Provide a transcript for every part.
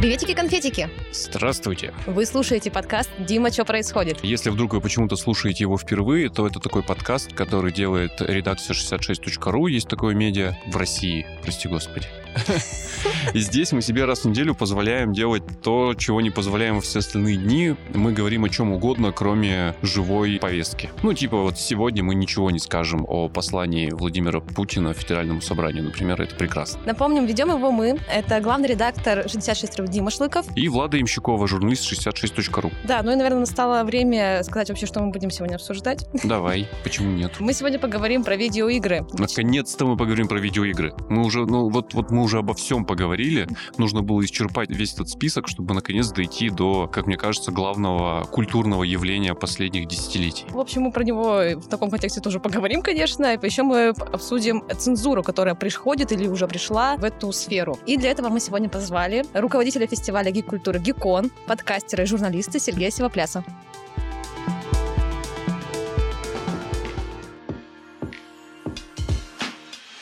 Приветики-конфетики! Здравствуйте. Вы слушаете подкаст «Дима, что происходит?». Если вдруг вы почему-то слушаете его впервые, то это такой подкаст, который делает редакция 66.ru. Есть такое медиа в России, прости господи. И здесь мы себе раз в неделю позволяем делать то, чего не позволяем во все остальные дни. Мы говорим о чем угодно, кроме живой повестки. Ну, типа вот сегодня мы ничего не скажем о послании Владимира Путина Федеральному собранию, например, это прекрасно. Напомним, ведем его мы. Это главный редактор 66 Дима Шлыков. И Влада Имщикова, журналист 66.ru. Да, ну и, наверное, настало время сказать вообще, что мы будем сегодня обсуждать. Давай, почему нет? Мы сегодня поговорим про видеоигры. Наконец-то мы поговорим про видеоигры. Мы уже, ну вот, вот мы уже обо всем поговорили. Нужно было исчерпать весь этот список, чтобы наконец дойти до, как мне кажется, главного культурного явления последних десятилетий. В общем, мы про него в таком контексте тоже поговорим, конечно. И еще мы обсудим цензуру, которая приходит или уже пришла в эту сферу. И для этого мы сегодня позвали руководителя фестиваля гик-культуры «Гикон», подкастера и журналиста Сергея Сивопляса.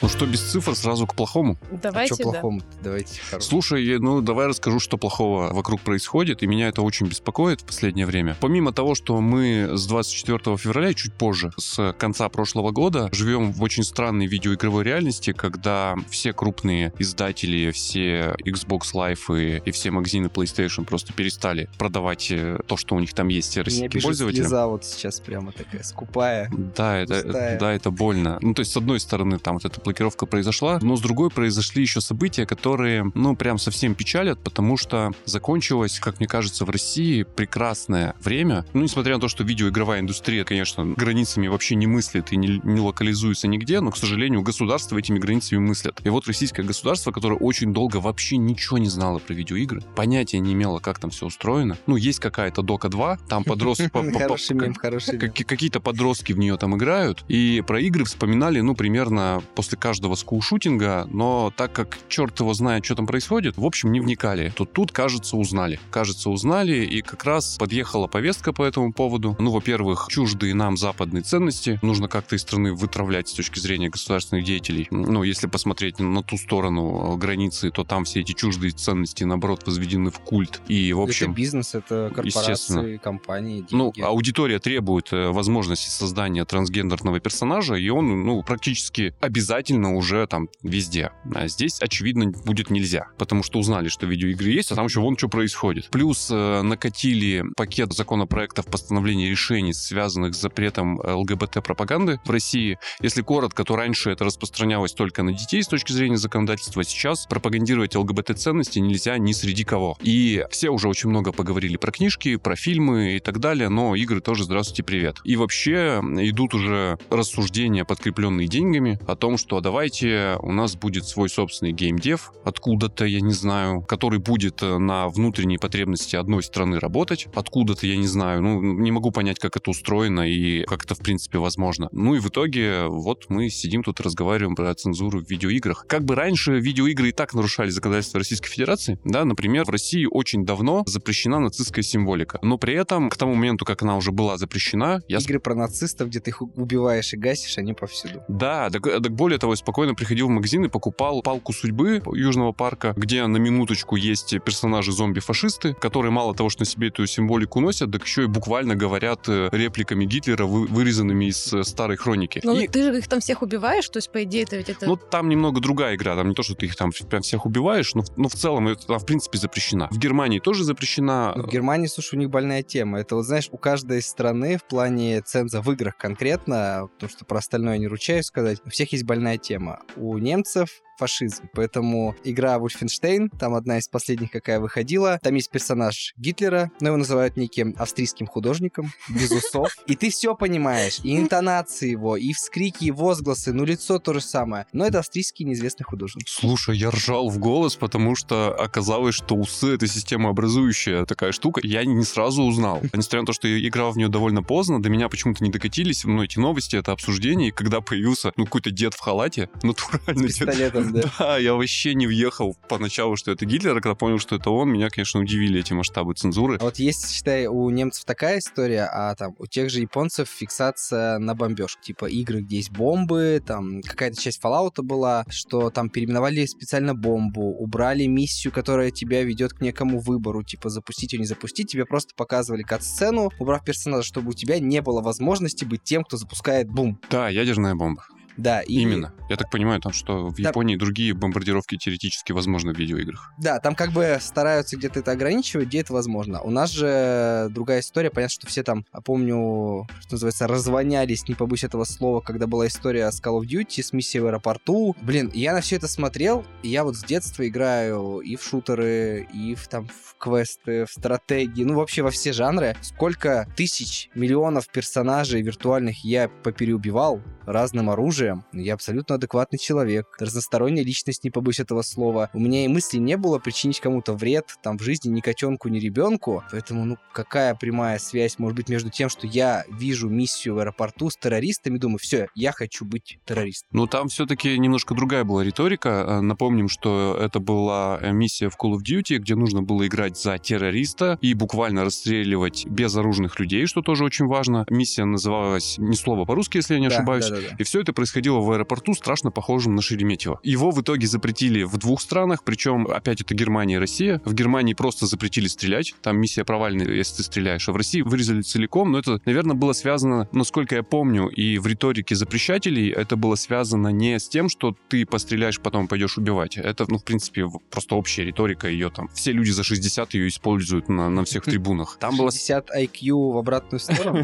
Ну что без цифр, сразу к плохому. Давайте, а что да. плохому? Давайте хорошо. Слушай, ну давай расскажу, что плохого вокруг происходит, и меня это очень беспокоит в последнее время. Помимо того, что мы с 24 февраля, чуть позже, с конца прошлого года, живем в очень странной видеоигровой реальности, когда все крупные издатели, все Xbox Live и, и все магазины PlayStation просто перестали продавать э, то, что у них там есть российским пользователям. слеза вот сейчас прямо такая скупая. Да, это, Пустая. да, это больно. Ну, то есть, с одной стороны, там вот эта блокировка произошла, но с другой произошли еще события, которые, ну, прям совсем печалят, потому что закончилось, как мне кажется, в России прекрасное время. Ну, несмотря на то, что видеоигровая индустрия, конечно, границами вообще не мыслит и не, не локализуется нигде, но, к сожалению, государства этими границами мыслят. И вот российское государство, которое очень долго вообще ничего не знало про видеоигры, понятия не имело, как там все устроено. Ну, есть какая-то Дока 2, там подростки... Какие-то подростки в нее там играют, и про игры вспоминали, ну, примерно после каждого скулшутинга, но так как черт его знает, что там происходит, в общем, не вникали. То тут, кажется, узнали. Кажется, узнали, и как раз подъехала повестка по этому поводу. Ну, во-первых, чуждые нам западные ценности нужно как-то из страны вытравлять с точки зрения государственных деятелей. Ну, если посмотреть на ту сторону э, границы, то там все эти чуждые ценности, наоборот, возведены в культ. И, в общем... Это бизнес, это корпорации, компании, Ну, деньги. аудитория требует э, возможности создания трансгендерного персонажа, и он, ну, практически обязательно уже там везде. А здесь, очевидно, будет нельзя, потому что узнали, что видеоигры есть, а там еще вон что происходит. Плюс э, накатили пакет законопроектов постановления решений, связанных с запретом ЛГБТ-пропаганды в России. Если коротко, то раньше это распространялось только на детей с точки зрения законодательства, сейчас пропагандировать ЛГБТ-ценности нельзя ни среди кого. И все уже очень много поговорили про книжки, про фильмы и так далее, но игры тоже здравствуйте, привет. И вообще идут уже рассуждения, подкрепленные деньгами, о том, что давайте у нас будет свой собственный геймдев, откуда-то, я не знаю, который будет э, на внутренние потребности одной страны работать, откуда-то, я не знаю, ну, не могу понять, как это устроено и как это, в принципе, возможно. Ну и в итоге вот мы сидим тут и разговариваем про цензуру в видеоиграх. Как бы раньше видеоигры и так нарушали законодательство Российской Федерации, да, например, в России очень давно запрещена нацистская символика, но при этом к тому моменту, как она уже была запрещена, я Игры про нацистов, где ты их убиваешь и гасишь, они повсюду. да, так, так более того, я спокойно приходил в магазин и покупал палку судьбы Южного парка, где на минуточку есть персонажи зомби-фашисты, которые мало того, что на себе эту символику носят, так еще и буквально говорят э, репликами Гитлера, вы- вырезанными из э, старой хроники. Ну, И- ты же их там всех убиваешь, то есть, по идее, это ведь это... ну, там немного другая игра. Там не то, что ты их там прям всех убиваешь, но, в- но в целом это, она, в принципе, запрещена. В Германии тоже запрещена. Ну, в Германии, слушай, у них больная тема. Это вот, знаешь, у каждой страны в плане ценза в играх конкретно, потому что про остальное не ручаюсь сказать, у всех есть больная тема. У немцев фашизм. Поэтому игра Wolfenstein, там одна из последних, какая выходила, там есть персонаж Гитлера, но его называют неким австрийским художником, без усов. И ты все понимаешь, и интонации его, и вскрики, и возгласы, ну лицо то же самое. Но это австрийский неизвестный художник. Слушай, я ржал в голос, потому что оказалось, что усы — это системообразующая такая штука. Я не сразу узнал. Несмотря на то, что я играл в нее довольно поздно, до меня почему-то не докатились ну, эти новости, это обсуждение, и когда появился ну, какой-то дед в халате, натурально С дед, Да, я вообще не въехал поначалу, что это Гитлер, а когда понял, что это он, меня, конечно, удивили эти масштабы цензуры. А вот есть, считай, у немцев такая история, а там у тех же японцев фиксация на бомбежку. Типа игры, где есть бомбы, там какая-то часть Fallout была, что там переименовали специально бомбу, убрали миссию, которая тебя ведет к некому выбору, типа запустить или не запустить, тебе просто показывали кат-сцену, убрав персонажа, чтобы у тебя не было возможности быть тем, кто запускает бум. Да, ядерная бомба. Да, и... Именно. Я так понимаю, там, что в Да. Японии другие бомбардировки теоретически возможны в видеоиграх. Да, там как бы стараются где-то это ограничивать, где это возможно. У нас же другая история. Понятно, что все там, а помню, что называется, развонялись, не побоюсь этого слова, когда была история с Call of Duty, с миссией в аэропорту. Блин, я на все это смотрел, и я вот с детства играю и в шутеры, и в там в квесты, в стратегии, ну вообще во все жанры. Сколько тысяч, миллионов персонажей виртуальных я попереубивал разным оружием. Я абсолютно адекватный человек, разносторонняя личность, не побоюсь этого слова. У меня и мысли не было причинить кому-то вред там в жизни ни котенку, ни ребенку. Поэтому, ну, какая прямая связь может быть между тем, что я вижу миссию в аэропорту с террористами, думаю, все, я хочу быть террористом. Но там все-таки немножко другая была риторика. Э, Напомним, что это была э, миссия в Call of Duty, где нужно было играть за террориста и буквально расстреливать безоружных людей, что тоже очень важно. Миссия называлась «Ни слова по-русски», если я не Да, ошибаюсь. да-да-да. И все это происходило в аэропорту, страшно похожем на Шереметьево. Его в итоге запретили в двух странах, причем опять это Германия и Россия. В Германии просто запретили стрелять, там миссия провальная, если ты стреляешь. А в России вырезали целиком, но это, наверное, было связано, насколько я помню, и в риторике запрещателей это было связано не с тем, что ты постреляешь, потом пойдешь убивать. Это, ну, в принципе, просто общая риторика ее там. Все люди за 60 ее используют на, на всех трибунах. Там было 60 IQ в обратную сторону.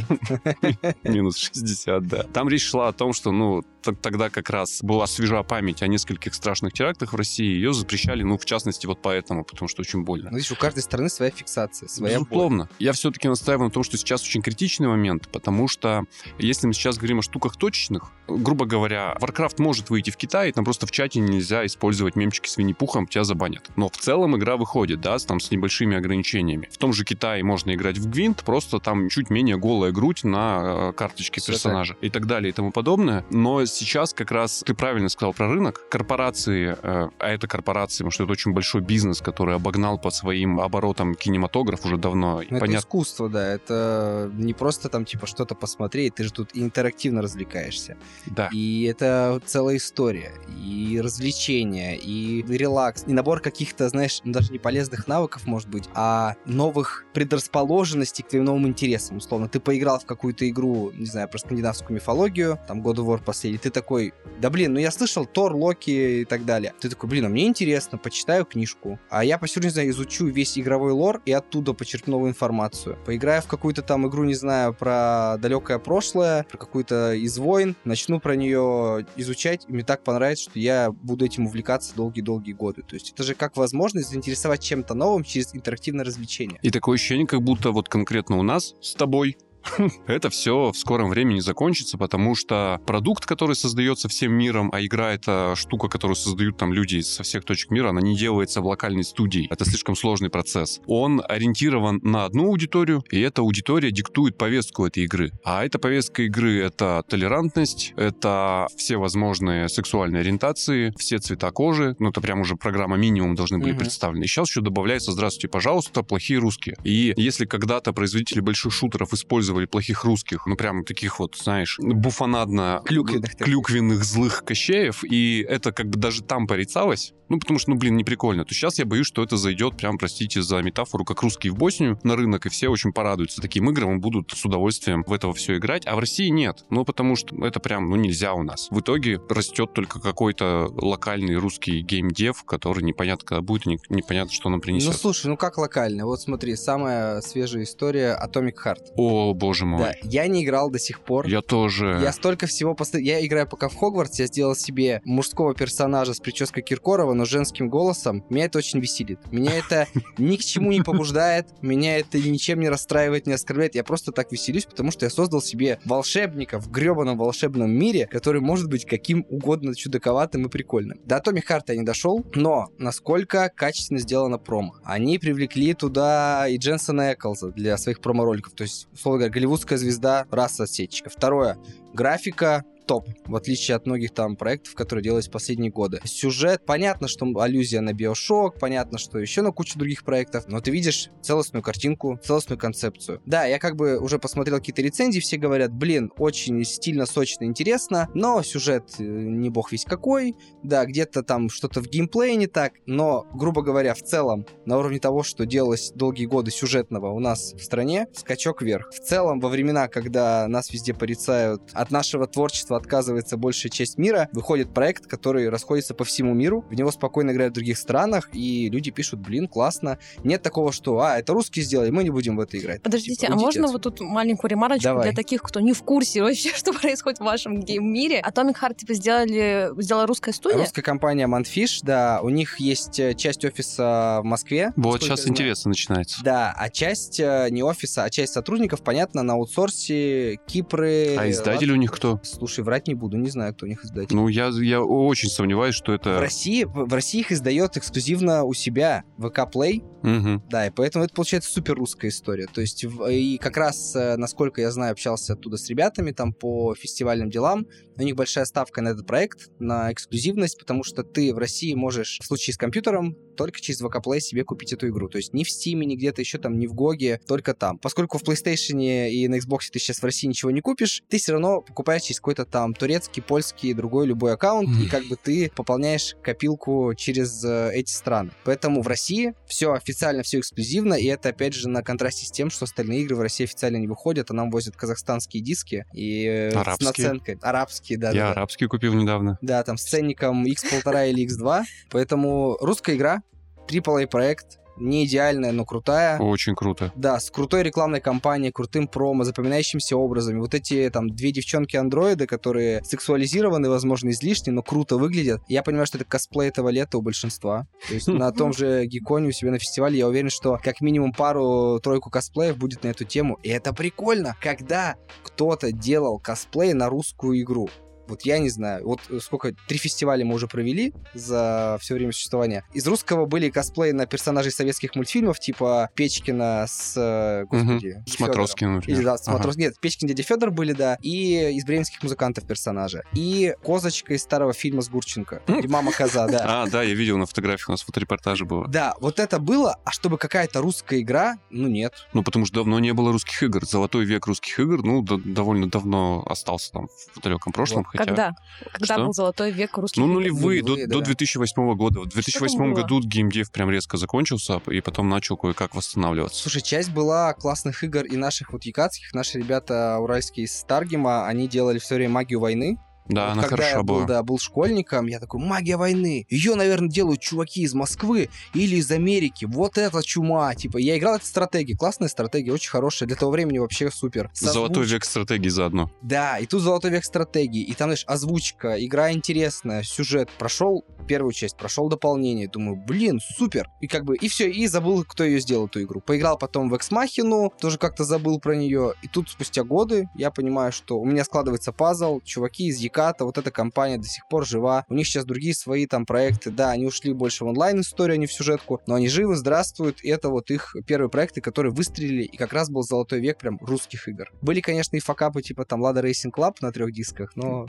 Минус 60, да. Там речь шла о том, что, ну, тогда как раз была свежа память о нескольких страшных терактах в России, ее запрещали, ну, в частности, вот поэтому, потому что очень больно. Ну, видишь, у каждой страны своя фиксация, своя боль. Безусловно. Я все-таки настаиваю на том, что сейчас очень критичный момент, потому что если мы сейчас говорим о штуках точечных, грубо говоря, Warcraft может выйти в Китай, там просто в чате нельзя использовать мемчики с Винни-Пухом, тебя забанят. Но в целом игра выходит, да, там с небольшими ограничениями. В том же Китае можно играть в Гвинт, просто там чуть менее голая грудь на э, карточке персонажа и так далее и тому подобное. Но сейчас как раз ты правильно сказал про рынок. Корпорации, э, а это корпорации, потому что это очень большой бизнес, который обогнал по своим оборотам кинематограф уже давно. Ну, это понятно, искусство, да. Это не просто там, типа, что-то посмотреть, ты же тут интерактивно развлекаешься. да. И это целая история, и развлечения, и релакс, и набор каких-то, знаешь, ну, даже не полезных навыков, может быть, а новых предрасположенностей к твоим новым интересам. Условно, ты поиграл в какую-то игру, не знаю, про скандинавскую мифологию, там God of War последний, ты такой, да блин, ну я слышал Тор, Локи и так далее. Ты такой, блин, а мне интересно, почитаю книжку. А я посижу, не знаю, изучу весь игровой лор и оттуда почерпну новую информацию. Поиграю в какую-то там игру, не знаю, про далекое прошлое, про какую-то из войн, начну про нее изучать, и мне так понравится, что я буду этим увлекаться долгие-долгие годы. То есть это же как возможность заинтересовать чем-то новым через интерактивное развлечение. И такое ощущение, как будто вот конкретно у нас с тобой это все в скором времени закончится, потому что продукт, который создается всем миром, а игра это штука, которую создают там люди со всех точек мира, она не делается в локальной студии. Это слишком сложный процесс. Он ориентирован на одну аудиторию, и эта аудитория диктует повестку этой игры. А эта повестка игры — это толерантность, это все возможные сексуальные ориентации, все цвета кожи, ну это прям уже программа минимум должны были Мгм. представлены. И сейчас еще добавляется, здравствуйте, пожалуйста, плохие русские. И если когда-то производители больших шутеров использовали плохих русских, ну прям таких вот, знаешь, буфанадно Клюквенных клюквенных злых кощеев, и это как бы даже там порицалось, ну потому что, ну блин, не прикольно, то сейчас я боюсь, что это зайдет прям, простите за метафору, как русские в Боснию на рынок, и все очень порадуются таким играм и будут с удовольствием в этого все играть, а в России нет, ну потому что это прям, ну нельзя у нас. В итоге растет только какой-то локальный русский геймдев, который непонятно когда будет, непонятно, что нам Ну принесет. слушай, ну как локально? Вот смотри, самая свежая история Atomic Heart. О, боже мой. Да, я не играл до сих пор. Я тоже. Я столько всего поста- Я играю пока в Хогвартс, я сделал себе мужского персонажа с прической Киркорова, но женским голосом. Меня это очень веселит. Меня это ни к чему не побуждает, меня это ничем не расстраивает, не оскорбляет. Я просто так веселюсь, потому что я создал себе волшебника в гребаном волшебном мире, который может быть каким угодно чудаковатым и прикольным. До Atomic Heart я не дошел, но насколько качественно сделано промо. Они привлекли туда и Дженсона Эклза для своих промо-роликов. То есть, условно говоря, голливудская звезда, раса отсечка. Второе, графика топ, в отличие от многих там проектов, которые делались в последние годы. Сюжет, понятно, что аллюзия на Биошок, понятно, что еще на кучу других проектов, но ты видишь целостную картинку, целостную концепцию. Да, я как бы уже посмотрел какие-то рецензии, все говорят, блин, очень стильно, сочно, интересно, но сюжет э, не бог весь какой, да, где-то там что-то в геймплее не так, но, грубо говоря, в целом, на уровне того, что делалось долгие годы сюжетного у нас в стране, скачок вверх. В целом, во времена, когда нас везде порицают, от нашего творчества отказывается большая часть мира, выходит проект, который расходится по всему миру, в него спокойно играют в других странах, и люди пишут, блин, классно. Нет такого, что, а, это русские сделали, мы не будем в это играть. Подождите, Типа, а можно отсюда. вот тут маленькую ремарочку Давай. для таких, кто не в курсе вообще, что происходит в вашем гейм-мире? Atomic Heart, типа, сделали, сделала русская студия? Русская компания Manfish, да, у них есть э, часть офиса в Москве. Вот сейчас интересно начинается. Да, а часть э, не офиса, а часть сотрудников, понятно, на аутсорсе, Кипры. А издатель у них кто? Слушай, врать не буду, не знаю, кто у них издатель. Ну, я, я очень сомневаюсь, что В это... России, в в России их издает эксклюзивно у себя ВК Play, Мгм. да, и поэтому это получается супер русская история. То есть, в- и как раз, э, насколько я знаю, общался оттуда с ребятами там по фестивальным делам, у них большая ставка на этот проект, на эксклюзивность, потому что ты в России можешь, в случае с компьютером, только через VK Play себе купить эту игру. То есть ни в Steam, ни где-то еще там, ни в Гоге, только там. Поскольку в PlayStation и на Xbox ты сейчас в России ничего не купишь, ты все равно покупаешь через какой-то там турецкий, польский, другой любой аккаунт, и Мгм. как бы ты пополняешь копилку через э, эти страны. Поэтому в России все официально, все эксклюзивно, и это опять же на контрасте с тем, что остальные игры в России официально не выходят, а нам возят казахстанские диски и э, с Арабские. наценкой. Арабские, да. Я да, да. арабский купил недавно. Да, там с ценником X1,5 или X2. Поэтому русская игра, AAA проект, не идеальная, но крутая. Очень круто. Да, с крутой рекламной кампанией, крутым промо, запоминающимися образами. Вот эти там две девчонки-андроиды, которые сексуализированы, возможно, излишне, но круто выглядят. Я понимаю, что это косплей этого лета у большинства. То есть на том же Гиконе у себя на фестивале я уверен, что как минимум пару-тройку косплеев будет на эту тему. И это прикольно, когда кто-то делал косплей на русскую игру. Вот я не знаю, вот э, сколько, три фестиваля мы уже провели за все время существования. Из русского были косплеи на персонажей советских мультфильмов, типа Печкина с, э, господи, С Фёдором. Матроскиным, Или, да, с Ага. Матрос- Нет, Печкин дядя Федор были, да. И из бременских музыкантов персонажа. И Козочка из старого фильма с Гурченко. И Мама Коза, да. А, да, я видел на фотографиях, у нас фоторепортажи было. Да, вот это было, а чтобы какая-то русская игра, ну нет. Ну, потому что давно не было русских игр. Золотой век русских игр, ну, довольно давно остался там в далеком прошлом. Хотя... Когда? Когда Что? был золотой век русских Ну, нулевые, до, Нулевые, до да. 2008 года. В 2008 было? году геймдев прям резко закончился, и потом начал кое-как восстанавливаться. Слушай, часть была классных игр и наших вот якатских. Наши ребята уральские из Таргима, они делали все время магию войны. Да, Вот она когда хороша я был, была. да, был школьником, я такой, магия войны. Ее, наверное, делают чуваки из Москвы или из Америки. Вот это чума. Типа, я играл это стратегии. Классная стратегия, очень хорошая. Для того времени вообще супер. С Золотой век стратегии заодно. Да, и тут золотой век стратегии. И там, знаешь, озвучка, игра интересная, сюжет. Прошел первую часть, прошел дополнение. Думаю, блин, супер. И как бы, и все, и забыл, кто ее сделал, эту игру. Поиграл потом в Эксмахину, тоже как-то забыл про нее. И тут спустя годы я понимаю, что у меня складывается пазл. Чуваки из Яката, вот эта компания до сих пор жива. У них сейчас другие свои там проекты. Да, они ушли больше в онлайн-историю, а не в сюжетку. Но они живы, здравствуют. И это вот их первые проекты, которые выстрелили. И как раз был золотой век прям русских игр. Были, конечно, и факапы типа там Lada Racing Club на трех дисках, но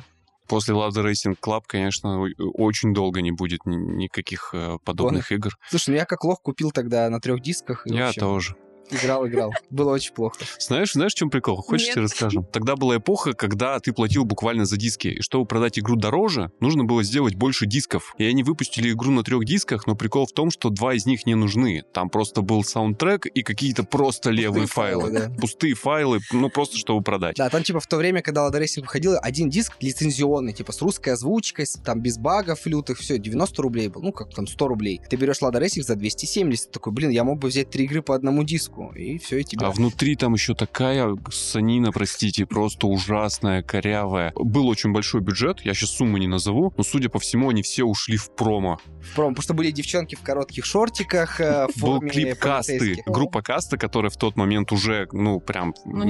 После the Racing Club, конечно, о- очень долго не будет ни- никаких э, подобных игр. Слушай, ну я как лох купил тогда на трех дисках. Я общем, тоже. Играл, играл. Было очень плохо. Знаешь, знаешь, в чем прикол? Хочешь, тебе расскажем? Тогда была эпоха, когда ты платил буквально за диски. И чтобы продать игру дороже, нужно было сделать больше дисков. И они выпустили игру на трех дисках, но прикол в том, что два из них не нужны. Там просто был саундтрек и какие-то просто левые файлы, файлы. да. Пустые файлы, ну просто чтобы продать. Да, там типа в то время, когда Lada Racing выходил, один диск лицензионный, типа с русской озвучкой, с- там без багов лютых, все, 90 рублей был, ну как там 100 рублей. Ты берешь Lada Racing за 270, такой, блин, я мог бы взять три игры по одному диску, и все, и тебе. А внутри там еще такая санина, простите, просто ужасная, корявая. Был очень большой бюджет, я сейчас сумму не назову, но, судя по всему, они все ушли в промо. В пром, потому что были девчонки в коротких шортиках, э, в Был клип касты, группа каста, которая в тот момент уже, ну, прям Ну,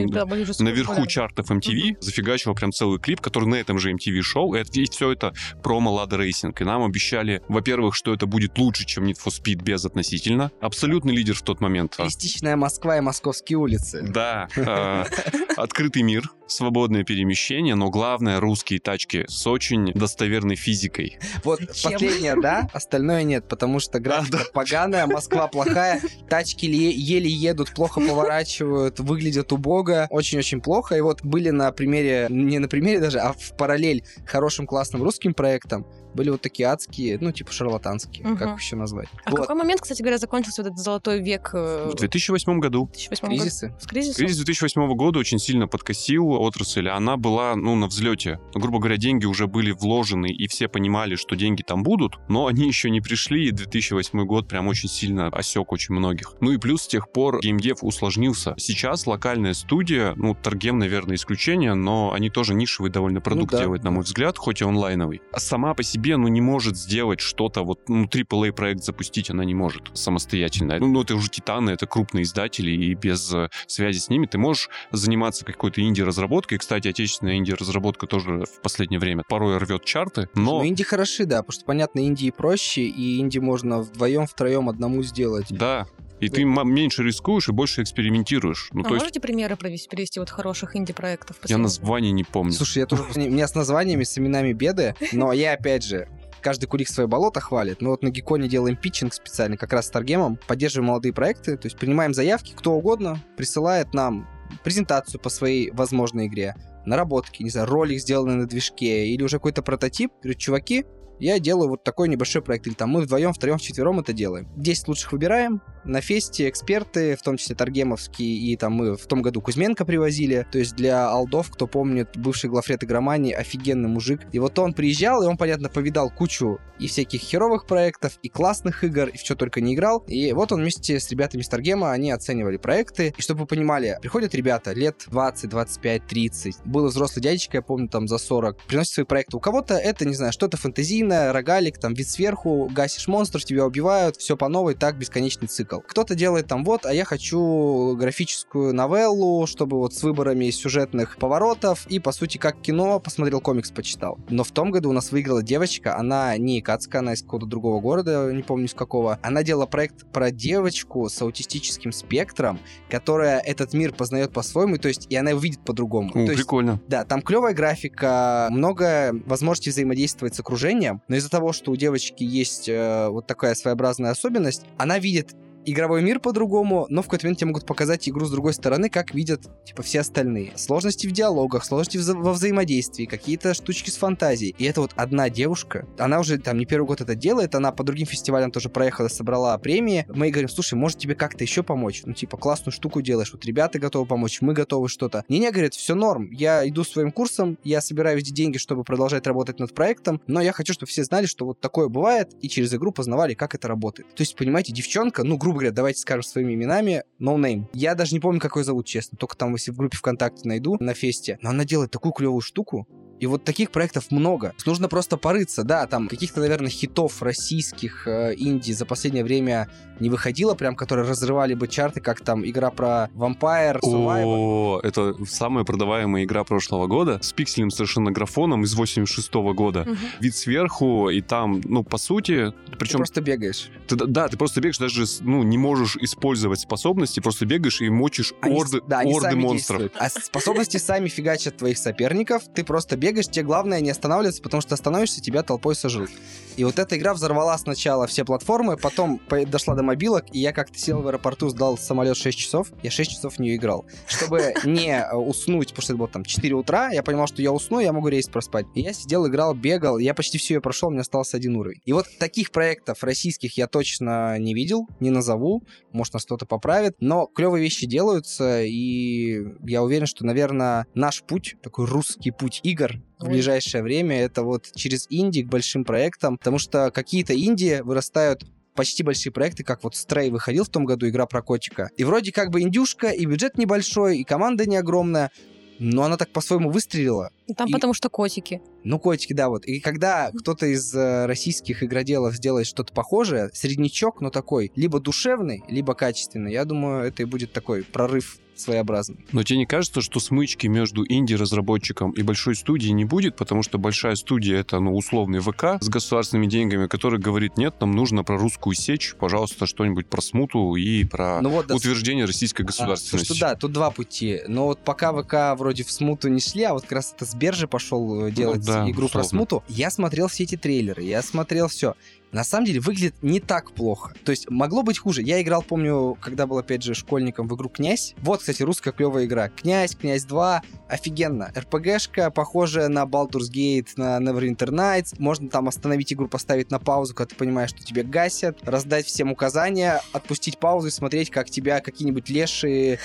наверху чартов MTV, зафигачила прям целый клип, который на этом же MTV шел, и, все это промо Lada Racing. И нам обещали, во-первых, что это будет лучше, чем Need for Speed без относительно. Абсолютный лидер в тот момент. а. Прекрасная Москва и московские улицы. Да, э, открытый мир, свободное перемещение, но главное русские тачки с очень достоверной физикой. Вот Зачем? последнее, да, остальное нет, потому что графика поганая, Москва плохая, тачки ле- еле едут, плохо поворачивают, выглядят убого, очень-очень плохо. И вот были на примере, не на примере даже, а в параллель хорошим классным русским проектам, были вот такие адские, ну, типа шарлатанские, Мгм. как еще назвать. А в Вот, какой момент, кстати говоря, закончился вот этот золотой век э, В 2008 году в 2008 году? кризисы. С кризисом? Кризис 2008 года очень сильно подкосил отрасль, она была, ну, на взлете. Ну, грубо говоря, деньги уже были вложены, и все понимали, что деньги там будут, но они еще не пришли, и 2008 год прям очень сильно осек очень многих. Ну и плюс с тех пор геймдев усложнился. Сейчас локальная студия, ну, Торгем, наверное, исключение, но они тоже нишевый довольно продукт да. делают, на мой взгляд, хоть и онлайновый. А сама по себе, ну, не может сделать что-то, вот, ну, AAA проект запустить она не может самостоятельно. Ну, ну, это уже Титаны, это крупные издатели, и без э, связи с ними ты можешь заниматься какой-то инди-разработкой. Кстати, отечественная инди-разработка тоже в последнее время порой рвет чарты, но... Ну, инди хороши, да, потому что, понятно, инди проще, и инди можно вдвоем, втроем, одному сделать. Да, и ты меньше рискуешь и больше экспериментируешь. Ну, а то есть можете примеры привести, привести вот хороших инди-проектов? я название не помню. Слушай, я тоже... У меня с названиями, с именами беды, но я, опять же, каждый кулик свое болото хвалит. Мы вот на Геконе делаем питчинг специально, как раз с Торгемом, поддерживаем молодые проекты, то есть принимаем заявки, кто угодно присылает нам презентацию по своей возможной игре, наработки, не знаю, ролик, сделанный на движке, или уже какой-то прототип. Говорю, чуваки, я делаю вот такой небольшой проект, или там мы вдвоем, втроем, вчетвером это делаем. 10 лучших выбираем, на фесте эксперты, в том числе Торгемовские, и там мы в том году Кузьменко привозили, то есть для алдов, кто помнит, бывший главред игромании, офигенный мужик. И вот он приезжал, и он, понятно, повидал кучу и всяких херовых проектов, и классных игр, и в что только не играл. И вот он вместе с ребятами с Торгема, они оценивали проекты. И чтобы вы понимали, приходят ребята лет 20, 25, 30. Был взрослый дядечка, я помню, там за 40. Приносит свои проекты. У кого-то это, не знаю, что-то фантазийное, рогалик, там вид сверху, гасишь монстров, тебя убивают, все по новой, так бесконечный цикл. Кто-то делает там вот, а я хочу графическую новеллу, чтобы вот с выборами сюжетных поворотов и, по сути, как кино, посмотрел комикс, почитал. Но в том году у нас выиграла девочка, она не Икацка, она из какого-то другого города, не помню из какого. Она делала проект про девочку с аутистическим спектром, которая этот мир познает по-своему, то есть и она его видит по-другому. О, То есть прикольно. да, там клевая графика, много возможностей взаимодействовать с окружением, но из-за того, что у девочки есть э, вот такая своеобразная особенность, она видит игровой мир по-другому, но в какой-то момент тебе могут показать игру с другой стороны, как видят, типа, все остальные. Сложности в диалогах, сложности вза- во взаимодействии, какие-то штучки с фантазией. И это вот одна девушка, она уже там не первый год это делает, она по другим фестивалям тоже проехала, собрала премии. Мы ей говорим, слушай, может тебе как-то еще помочь? Ну, типа, классную штуку делаешь, вот ребята готовы помочь, мы готовы что-то. Не-не, говорит, все норм, я иду своим курсом, я собираю везде деньги, чтобы продолжать работать над проектом, но я хочу, чтобы все знали, что вот такое бывает, и через игру познавали, как это работает. То есть, понимаете, девчонка, ну, грубо говоря, давайте скажем своими именами, no name. Я даже не помню, как ее зовут, честно, только там, если в группе ВКонтакте найду, на фесте. Но она делает такую клевую штуку, и вот таких проектов много. Нужно просто порыться, да, там каких-то, наверное, хитов российских э, инди за последнее время не выходило, прям, которые разрывали бы чарты, как там игра про Vampire, Survivor. О, это самая продаваемая игра прошлого года с пиксельным совершенно графоном из 86 года. Мгм. Вид сверху, и там, ну, по сути, Ты причем просто бегаешь. Ты, да, ты просто бегаешь, даже ну, не можешь использовать способности, просто бегаешь и мочишь Они орды, да, орды монстров. действуют. А способности сами фигачат твоих соперников. Ты просто бегаешь, тебе главное не останавливаться, потому что остановишься, тебя толпой сожрут. И вот эта игра взорвала сначала все платформы, потом по- дошла до мобилок, и я как-то сел в аэропорту, сдал самолет 6 часов, я 6 часов в нее играл. Чтобы не э, уснуть, потому что это было там 4 утра, я понимал, что я усну, я могу рейс проспать. И я сидел, играл, бегал, я почти все ее прошел, у меня остался один уровень. И вот таких проектов российских я точно не видел, не назову, может, нас кто-то поправит, но клевые вещи делаются, и я уверен, что, наверное, наш путь, такой русский путь игр в ближайшее время, это вот через инди к большим проектам, потому что какие-то инди вырастают почти большие проекты, как вот Stray выходил в том году, игра про котика. И вроде как бы индюшка, и бюджет небольшой, и команда не огромная, но она так по-своему выстрелила. Там И- потому что котики. Ну, котики, да, вот. И когда кто-то из э, российских игроделов сделает что-то похожее, среднячок, но такой, либо душевный, либо качественный, я думаю, это и будет такой прорыв своеобразный. Но тебе не кажется, что смычки между инди-разработчиком и большой студией не будет, потому что большая студия — это, ну, условный ВК с государственными деньгами, который говорит, нет, нам нужно про русскую сечь, пожалуйста, что-нибудь про смуту и про Ну вот, да, утверждение российской А, государственности. слушай, да, тут два пути. Но вот пока ВК вроде в смуту не шли, а вот как раз это Сбер же пошел э, делать да, игру про условно. смуту, я смотрел все эти трейлеры, я смотрел все. На самом деле выглядит не так плохо. То есть могло быть хуже. Я играл, помню, когда был опять же школьником в игру «Князь». Вот, кстати, русская клевая игра. «Князь», «Князь 2». Офигенно. РПГшка, похожая на Baldur's Gate, на Neverwinter Nights. Можно там остановить игру, поставить на паузу, когда ты понимаешь, что тебе гасят, раздать всем указания, отпустить паузу и смотреть, как тебя какие-нибудь лешие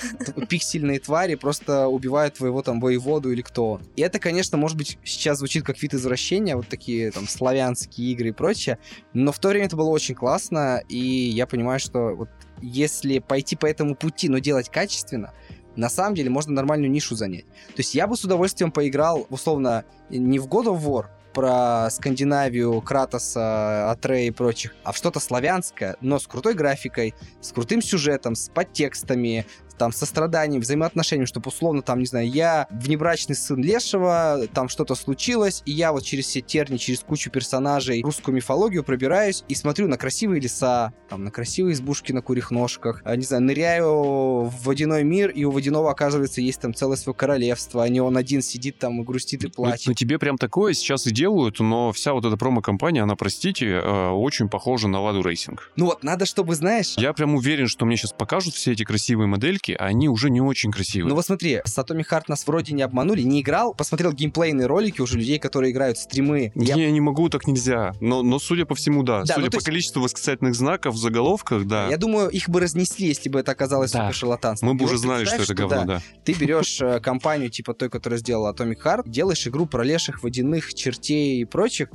пиксельные твари просто убивают твоего там воеводу или кто. И это, конечно, может быть, сейчас звучит как вид извращения, вот такие там славянские игры и прочее, но в то время это было очень классно, и я понимаю, что вот если пойти по этому пути, но делать качественно, на самом деле можно нормальную нишу занять. То есть я бы с удовольствием поиграл, условно, не в God of War, про Скандинавию, Кратоса, Атрея и прочих, а в что-то славянское, но с крутой графикой, с крутым сюжетом, с подтекстами, там, состраданием, взаимоотношением, чтобы условно, там, не знаю, я внебрачный сын Лешего, там что-то случилось, и я вот через все терни, через кучу персонажей русскую мифологию пробираюсь и смотрю на красивые леса, там, на красивые избушки на курьих ножках, а, не знаю, ныряю в водяной мир, и у водяного, оказывается, есть там целое свое королевство, а не он один сидит там и грустит и Ну, плачет. ну, тебе прям такое сейчас и делают, но вся вот эта промо-кампания, она, простите, э, очень похожа на Ладу Racing. Ну вот, надо, чтобы, знаешь... Я прям уверен, что мне сейчас покажут все эти красивые модельки, а они уже не очень красивые. Ну вот смотри, с Atomic Heart нас вроде не обманули, не играл, посмотрел геймплейные ролики уже людей, которые играют в стримы. Я- Не, не могу, так нельзя. Но, но судя по всему, да. Да, судя ну, по есть- количеству восклицательных знаков в заголовках, да. Я думаю, их бы разнесли, если бы это оказалось Да. шарлатанством. Мы бы уже вот знали, что это говно, да, да. Ты берешь э, компанию типа той, которая сделала Atomic Heart, делаешь игру про леших, водяных, чертей и прочих.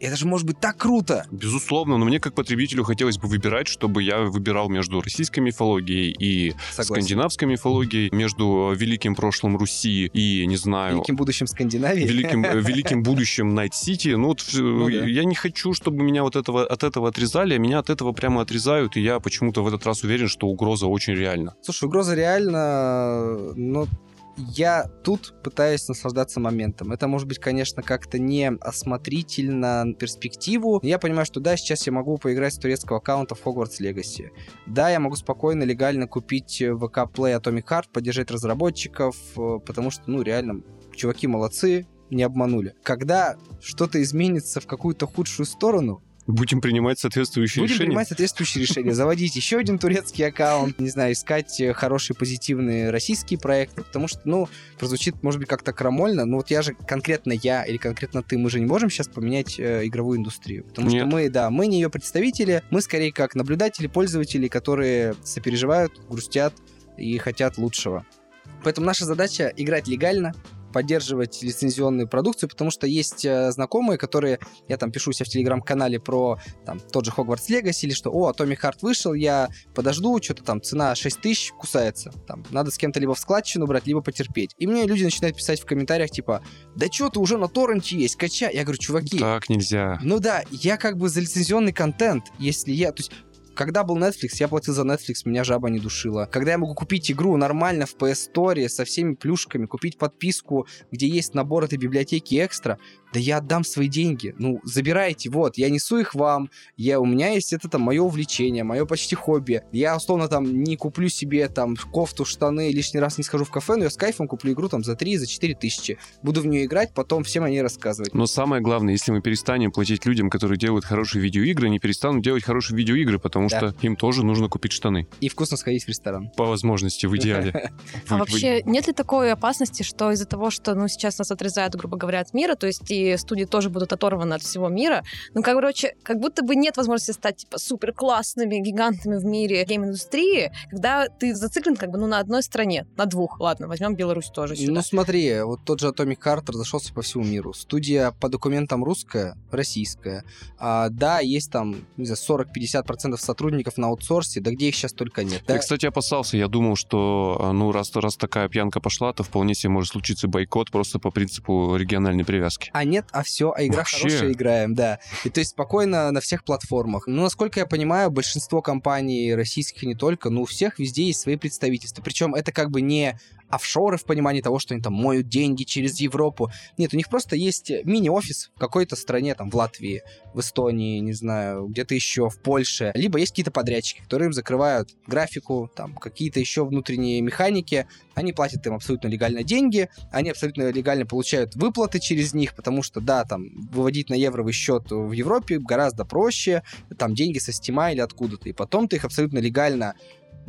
Это же может быть так круто. Безусловно, но мне как потребителю хотелось бы выбирать, чтобы я выбирал между российской мифологией и Согласен. скандинавской мифологией, между великим прошлым Руси и, не знаю, Великим будущим Скандинавии. великим, э, великим будущим Найт Сити. Ну, вот, э, Ну да. я не хочу, чтобы меня вот этого, от этого отрезали, а меня от этого прямо отрезают, и я почему-то в этот раз уверен, что угроза очень реальна. Слушай, угроза реально, но я тут пытаюсь наслаждаться моментом. Это может быть, конечно, как-то не осмотрительно перспективу. Я понимаю, что да, сейчас я могу поиграть с турецкого аккаунта в Hogwarts Legacy. Да, я могу спокойно, легально купить э, VK Play Atomic Heart, поддержать разработчиков, э, потому что, ну, реально, чуваки молодцы, не обманули. Когда что-то изменится в какую-то худшую сторону, Будем принимать соответствующие Будем решения. принимать соответствующие решения. Заводить еще один турецкий аккаунт, не знаю, искать э, хорошие позитивные российские проекты, потому что, ну, прозвучит, может быть, как-то крамольно, но вот я же, конкретно я или конкретно ты, мы же не можем сейчас поменять э, игровую индустрию, потому Нет. что мы, да, мы не ее представители, мы скорее как наблюдатели, пользователи, которые сопереживают, грустят и хотят лучшего. Поэтому наша задача играть легально, поддерживать лицензионную продукцию, потому что есть э, знакомые, которые, я там пишу у себя в телеграм-канале про там тот же Hogwarts Legacy, или что, о, Atomic Heart вышел, я подожду, что-то там цена 6 тысяч кусается, там, надо с кем-то либо в складчину брать, либо потерпеть. И мне люди начинают писать в комментариях, типа, да что ты уже на торренте есть, качай. Я говорю, чуваки, Так нельзя. ну да, я как бы за лицензионный контент, если я... То есть когда был Netflix, я платил за Netflix, меня жаба не душила. Когда я могу купить игру нормально в PS Store со всеми плюшками, купить подписку, где есть набор этой библиотеки экстра, да я отдам свои деньги. Ну, забирайте, вот, я несу их вам, я, у меня есть это там мое увлечение, мое почти хобби. Я, условно, там не куплю себе там кофту, штаны, лишний раз не схожу в кафе, но я с кайфом куплю игру там за 3, за 4 тысячи. Буду в нее играть, потом всем о ней рассказывать. Но самое главное, если мы перестанем платить людям, которые делают хорошие видеоигры, они перестанут делать хорошие видеоигры, потому Да. что им тоже нужно купить штаны. И вкусно сходить в ресторан. По возможности, в идеале. А вообще нет ли такой опасности, что из-за того, что ну, сейчас нас отрезают, грубо говоря, от мира, то есть и студии тоже будут оторваны от всего мира, ну, короче, как будто бы нет возможности стать типа супер классными гигантами в мире гейм-индустрии, когда ты зациклен как бы ну, на одной стране, на двух. Ладно, возьмем Беларусь тоже сюда. Ну смотри, вот тот же Atomic Heart разошелся по всему миру. Студия по документам русская, российская. А, да, есть там, не знаю, 40-50% сотрудников на аутсорсе, да где их сейчас только нет. Я, Да, кстати, опасался. Я думал, что, а, ну, раз, раз такая пьянка пошла, то вполне себе может случиться бойкот просто по принципу региональной привязки. А нет, а все, а игра Вообще. хорошая, играем, да. И то есть спокойно на всех платформах. Ну, насколько я понимаю, большинство компаний российских не только, ну, у всех везде есть свои представительства. Причем это как бы не офшоры в понимании того, что они там моют деньги через Европу. Нет, у них просто есть мини-офис в какой-то стране, там, в Латвии, в Эстонии, не знаю, где-то еще, в Польше. Либо есть какие-то подрядчики, которые им закрывают графику, там, какие-то еще внутренние механики. Они платят им абсолютно легально деньги, они абсолютно легально получают выплаты через них, потому что, да, там, выводить на евровый счет в Европе гораздо проще, там, деньги со стима или откуда-то, и потом ты их абсолютно легально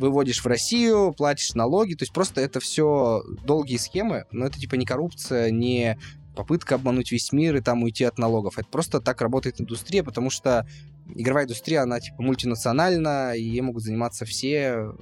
выводишь в Россию, платишь налоги, то есть просто это все долгие схемы, но это типа не коррупция, не попытка обмануть весь мир и там уйти от налогов. Это просто так работает индустрия, потому что игровая индустрия, она типа мультинациональна, и ей могут заниматься все.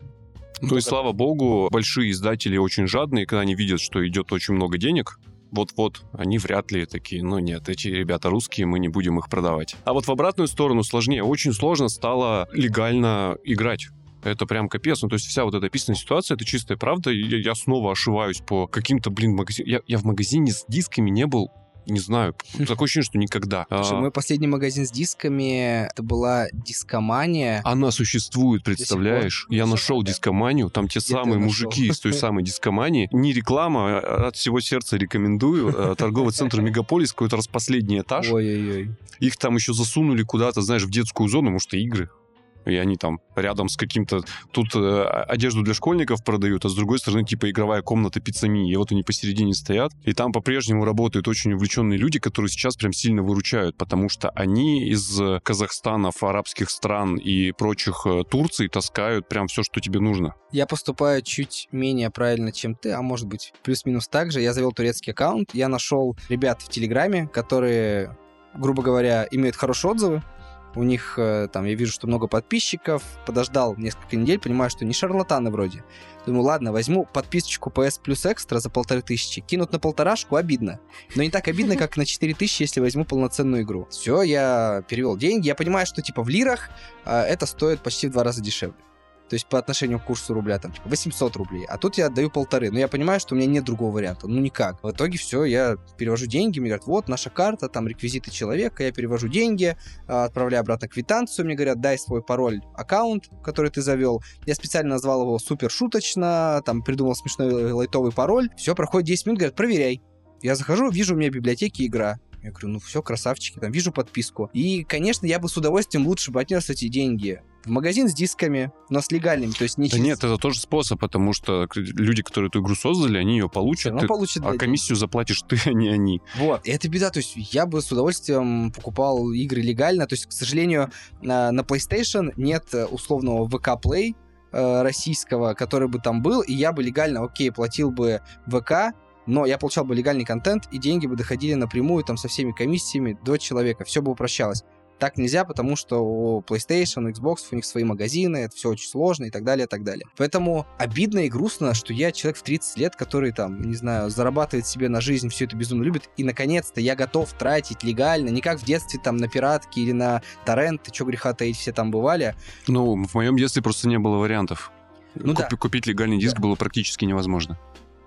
Ну и слава богу, большие издатели очень жадные, когда они видят, что идет очень много денег, вот-вот, они вряд ли такие, ну нет, эти ребята русские, мы не будем их продавать. А вот в обратную сторону сложнее. Очень сложно стало легально играть. Это прям капец. Ну, то есть вся вот эта описанная ситуация, это чистая правда. Я, я снова ошиваюсь по каким-то, блин, магазинам. Я, я в магазине с дисками не был, не знаю. Такое ощущение, что никогда. Слушай, А, мой последний магазин с дисками, это была дискомания. Она существует, представляешь? Я нашел дискоманию, там те Где самые нашел? мужики из той самой дискомании. Не реклама, а от всего сердца рекомендую. Э, Торговый центр Мегаполис, какой-то раз последний этаж. Ой-ой-ой. Их там еще засунули куда-то, знаешь, в детскую зону, может, и игры. И они там рядом с каким-то... Тут э, одежду для школьников продают, а с другой стороны, типа, игровая комната пиццами. И вот они посередине стоят. И там по-прежнему работают очень увлеченные люди, которые сейчас прям сильно выручают, потому что они из Казахстанов, арабских стран и прочих э, Турций таскают прям все, что тебе нужно. Я поступаю чуть менее правильно, чем ты, а может быть плюс-минус так же. Я завел турецкий аккаунт, я нашел ребят в Телеграме, которые, грубо говоря, имеют хорошие отзывы. У них э, там, я вижу, что много подписчиков. Подождал несколько недель, понимаю, что не шарлатаны вроде. Думаю, ладно, возьму подписочку PS Plus Extra за полторы тысячи. Кинут на полторашку, обидно. Но не так обидно, как на четыре тысячи, если возьму полноценную игру. Все, я перевел деньги. Я понимаю, что типа в лирах э, это стоит почти в два раза дешевле. То есть по отношению к курсу рубля, там, типа, 800 рублей. А тут я отдаю полторы. Но я понимаю, что у меня нет другого варианта. Ну, никак. В итоге все, я перевожу деньги. Мне говорят, вот наша карта, там реквизиты человека. Я перевожу деньги, а, отправляю обратно квитанцию. Мне говорят, дай свой пароль аккаунт, который ты завел. Я специально назвал его супер шуточно, там придумал смешной лайтовый пароль. Все, проходит 10 минут, говорят, проверяй. Я захожу, вижу, у меня в библиотеке игра. Я говорю, ну все, красавчики, там вижу подписку. И, конечно, я бы с удовольствием лучше бы отнес эти деньги в магазин с дисками, но с легальными, то есть не Да нет, это тоже способ, потому что люди, которые эту игру создали, они ее получат, ты- получат, а да, комиссию заплатишь ты, а не они. Вот, и это беда, то есть я бы с удовольствием покупал игры легально, то есть, к сожалению, на, на PlayStation нет э, условного ВК Play э, российского, который бы там был, и я бы легально, окей, платил бы ВК, но я получал бы легальный контент, и деньги бы доходили напрямую там со всеми комиссиями до человека, все бы упрощалось. Так нельзя, потому что у PlayStation, у Xbox, у них свои магазины, это все очень сложно и так далее, и так далее. Поэтому обидно и грустно, что я человек в 30 лет, который там, не знаю, зарабатывает себе на жизнь, все это безумно любит, и наконец-то я готов тратить легально, не как в детстве там на пиратки или на торренты, что греха таить, все там бывали. Ну, в моем детстве просто не было вариантов. Ну Купи- да. Купить легальный диск Да. было практически невозможно.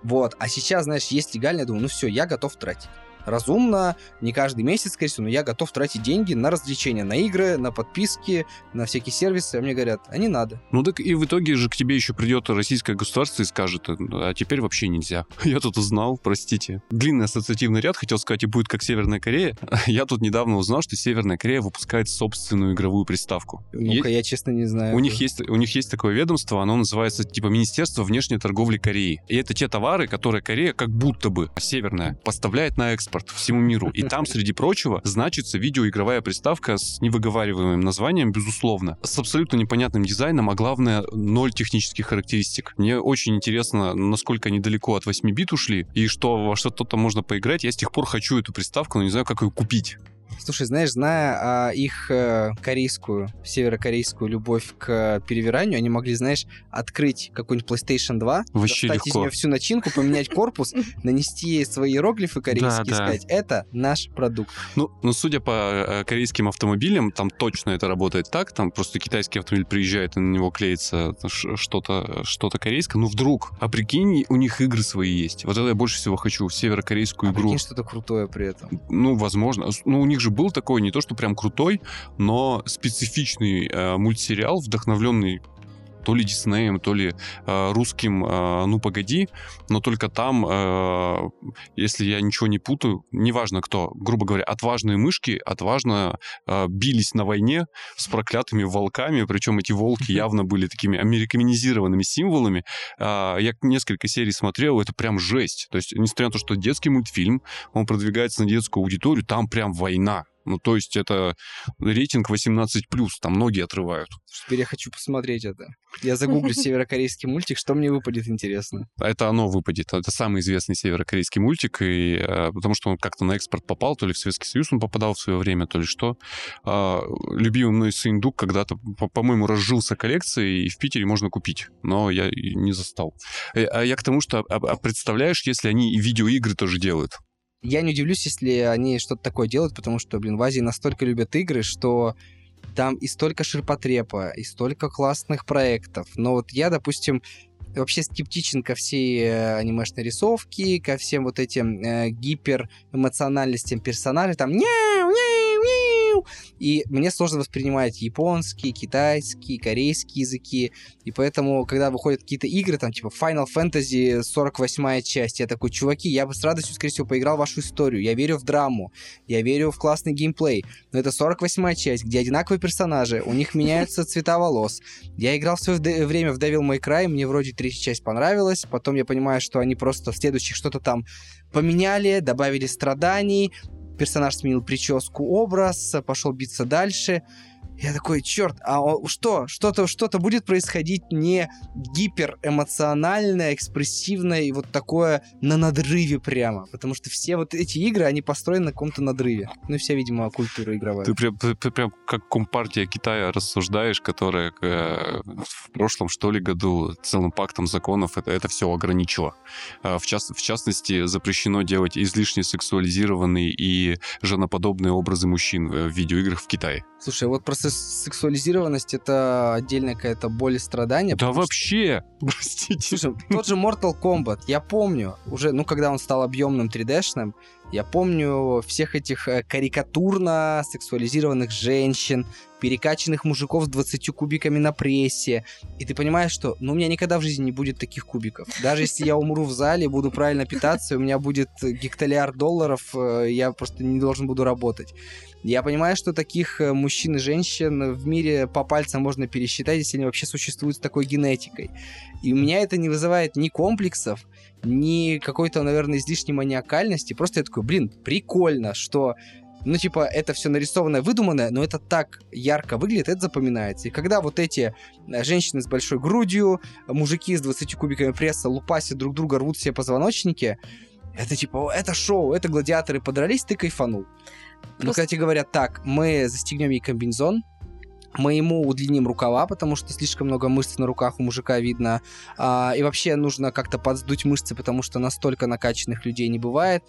Вот, а сейчас, знаешь, есть легально, я думаю, ну все, я готов тратить. Разумно, не каждый месяц, скорее всего, но я готов тратить деньги на развлечения, на игры, на подписки, на всякие сервисы. А мне говорят, а не надо. Ну так и в итоге же к тебе еще придет российское государство и скажет, а теперь вообще нельзя. Я тут узнал, простите. Длинный ассоциативный ряд, хотел сказать, и будет как Северная Корея. Я тут недавно узнал, что Северная Корея выпускает собственную игровую приставку. Ну-ка, я честно не знаю. У них, есть, у них есть такое ведомство, оно называется типа Министерство внешней торговли Кореи. И это те товары, которые Корея как будто бы северная поставляет на экспорт всему миру. И там, среди прочего, значится видеоигровая приставка с невыговариваемым названием, безусловно, с абсолютно непонятным дизайном, а главное, ноль технических характеристик. Мне очень интересно, насколько они далеко от 8 бит ушли, и что во что-то там можно поиграть. Я с тех пор хочу эту приставку, но не знаю, как ее купить. Слушай, знаешь, зная а, их э, корейскую, северокорейскую любовь к перевиранию, они могли, знаешь, открыть какой-нибудь PlayStation 2, Вообще достать из легко. нее всю начинку, поменять корпус, нанести свои иероглифы корейские и да. сказать, это наш продукт. Ну, ну, судя по э, корейским автомобилям, там точно это работает так. Там просто китайский автомобиль приезжает, и на него клеится что-то что корейское. Ну, вдруг. А прикинь, у них игры свои есть. Вот это я больше всего хочу. Северокорейскую А игру. прикинь, что-то крутое при этом. Ну, возможно. Ну, у них же был такой, не то что прям крутой, но специфичный э, мультсериал, вдохновленный то ли Диснеем, то ли э, русским э, «Ну, погоди», но только там, э, если я ничего не путаю, неважно кто, грубо говоря, отважные мышки отважно э, бились на войне с проклятыми волками, причем эти волки явно были такими американизированными символами. А, Я несколько серий смотрел, это прям жесть. То есть, несмотря на то, что детский мультфильм, он продвигается на детскую аудиторию, там прям война. Ну, то есть это рейтинг 18+, там многие отрывают. Теперь я хочу посмотреть это. Я загуглю северокорейский мультик, что мне выпадет интересно. Это оно выпадет. Это самый известный северокорейский мультик, и, э, потому что он как-то на экспорт попал, то ли в Советский Союз он попадал в свое время, то ли что. А, любимый мной Сындук когда-то, по- по-моему, разжился коллекцией, и в Питере можно купить, но я не застал. Э, А я к тому, что а- а представляешь, если они и видеоигры тоже делают? Я не удивлюсь, если они что-то такое делают, потому что, блин, в Азии настолько любят игры, что там и столько ширпотреба, и столько классных проектов. Но вот я, допустим, вообще скептичен ко всей э, анимешной рисовке, ко всем вот этим э, гиперэмоциональностям персонажей, там няу, няу. И мне сложно воспринимать японский, китайский, корейский языки. И поэтому, когда выходят какие-то игры, там, типа Final Fantasy 48 часть, я такой, чуваки, я бы с радостью, скорее всего, поиграл в вашу историю. Я верю в драму, я верю в классный геймплей. Но это 48 часть, где одинаковые персонажи, у них меняются цвета волос. Я играл в свое время в Devil May Cry, мне вроде третья часть понравилась, потом я понимаю, что они просто в следующих что-то там поменяли, добавили страданий, персонаж сменил прическу, образ, пошел биться дальше. Я такой, черт, а что? Что-то что будет происходить не гиперэмоциональное, экспрессивное и вот такое на надрыве прямо. Потому что все вот эти игры, они построены на каком-то надрыве. Ну и вся, видимо, культура игровая. Ты прям, ты- ты прям как компартия Китая рассуждаешь, которая э, в прошлом, что ли, году целым пактом законов это, это все ограничила. А, В, част- в частности, запрещено делать излишне сексуализированные и женоподобные образы мужчин э, в видеоиграх в Китае. Слушай, вот просто сексуализированность это отдельная какая-то боль и страдания. Да потому что- вообще! Простите. Слушай, тот же Mortal Kombat, я помню, уже, ну, когда он стал объемным 3D-шным, я помню всех этих э, карикатурно сексуализированных женщин, перекачанных мужиков с 20 кубиками на прессе. И ты понимаешь, что, ну, у меня никогда в жизни не будет таких кубиков. Даже если я умру в зале, буду правильно питаться, у меня будет гектолиард долларов, э, я просто не должен буду работать. Я понимаю, что таких э, мужчин и женщин в мире по пальцам можно пересчитать, если они вообще существуют с такой генетикой. И у меня это не вызывает ни комплексов, ни какой-то, наверное, излишней маниакальности. Просто я такой, блин, прикольно, что ну, типа, это все нарисованное, выдуманное, но это так ярко выглядит, это запоминается. И когда вот эти э, женщины с большой грудью, мужики с 20 кубиками пресса лупасят друг друга, рвут себе позвоночники, это типа, «О, это шоу, это гладиаторы подрались, ты кайфанул. Но Просто- когда тебе говорят, так, мы застегнем ей комбинезон, мы ему удлиним рукава, потому что слишком много мышц на руках у мужика видно. А, и вообще нужно как-то подсдуть мышцы, потому что настолько накачанных людей не бывает.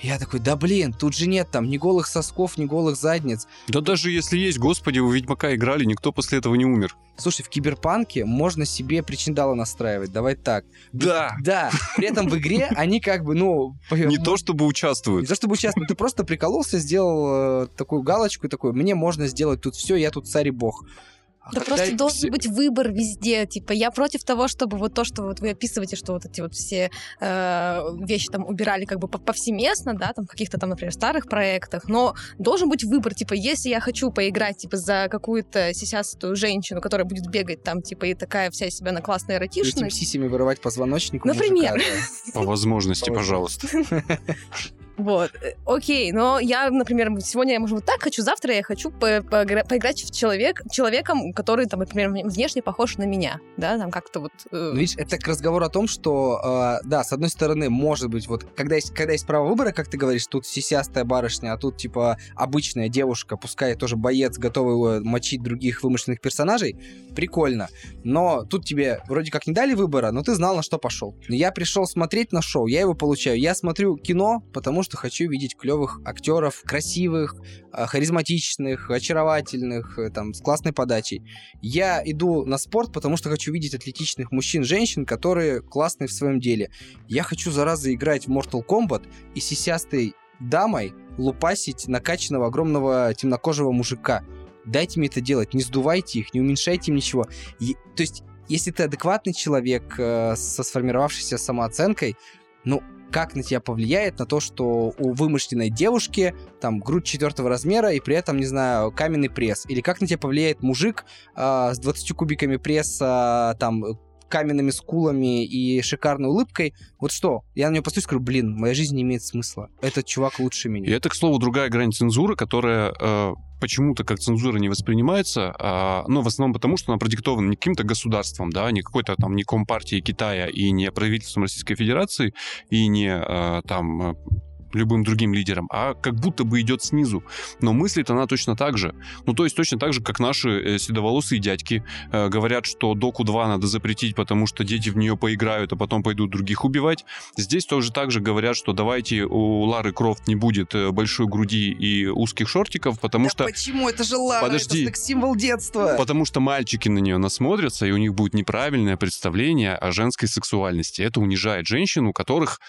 Я такой, да блин, тут же нет там ни голых сосков, ни голых задниц. Да даже если есть, господи, вы Ведьмака играли, никто после этого не умер. Слушай, в киберпанке можно себе причиндалы настраивать, давай так. Да! Да, при этом в игре они как бы, ну... Не то чтобы Не участвуют. то чтобы участвовать, ты просто прикололся, сделал э, такую галочку такой, мне можно сделать тут все, я тут царь и бог. А Да просто должен все- быть выбор везде. Типа, я против того, чтобы вот то, что вот вы описываете, что вот эти вот все э, вещи там убирали как бы пов- повсеместно, да, там в каких-то там, например, старых проектах, но должен быть выбор. Типа, если я хочу поиграть, типа, за какую-то сисястую женщину, которая будет бегать там, типа, и такая вся себя на классная этим эротичная, сисями вырывать позвоночник Например. мужика, да. По возможности, По пожалуйста. Вот, э, окей, но я, например, сегодня я, может, вот так хочу, завтра я хочу по поигра поиграть в человек, человеком, который, там, например, внешне похож на меня, да, там как-то вот... Э... Ну, видишь, это к разговору о том, что, э, да, с одной стороны, может быть, вот, когда есть, когда есть право выбора, как ты говоришь, тут сисястая барышня, а тут, типа, обычная девушка, пускай тоже боец, готовый мочить других вымышленных персонажей, прикольно. Но тут тебе вроде как не дали выбора, но ты знал, на что пошел. Я пришел смотреть на шоу, я его получаю. Я смотрю кино, потому что хочу видеть клевых актеров, красивых, а, харизматичных, очаровательных, э, там, с классной подачей. Я иду на спорт, потому что хочу видеть атлетичных мужчин, женщин, которые классные в своем деле. Я хочу, зараза, играть в Mortal Kombat и сисястой дамой лупасить накачанного огромного темнокожего мужика. Дайте мне это делать, не сдувайте их, не уменьшайте им ничего. И, то есть, если ты адекватный человек э, со сформировавшейся самооценкой, ну, как на тебя повлияет на то, что у вымышленной девушки там грудь четвертого размера и при этом, не знаю, каменный пресс? Или как на тебя повлияет мужик э, с 20 кубиками пресса, там, каменными скулами и шикарной улыбкой. Вот что? Я на него посмотрю и скажу, блин, моя жизнь не имеет смысла. Этот чувак лучше меня. И это, к слову, другая грань цензуры, которая э, почему-то как цензура не воспринимается, а, ну, в основном потому, что она продиктована не каким-то государством, да, не какой-то там, не компартией Китая и не правительством Российской Федерации, и не а, там любым другим лидером, а как будто бы идет снизу. Но мыслит она точно так же. Ну, то есть точно так же, как наши э, седоволосые дядьки э, говорят, что Доку 2 надо запретить, потому что дети в нее поиграют, а потом пойдут других убивать. Здесь тоже так же говорят, что давайте у Лары Крофт не будет э, большой груди и узких шортиков, потому да что... почему? Это же Лара, Подожди. это символ детства. Потому что мальчики на нее насмотрятся, и у них будет неправильное представление о женской сексуальности. Это унижает женщин, у которых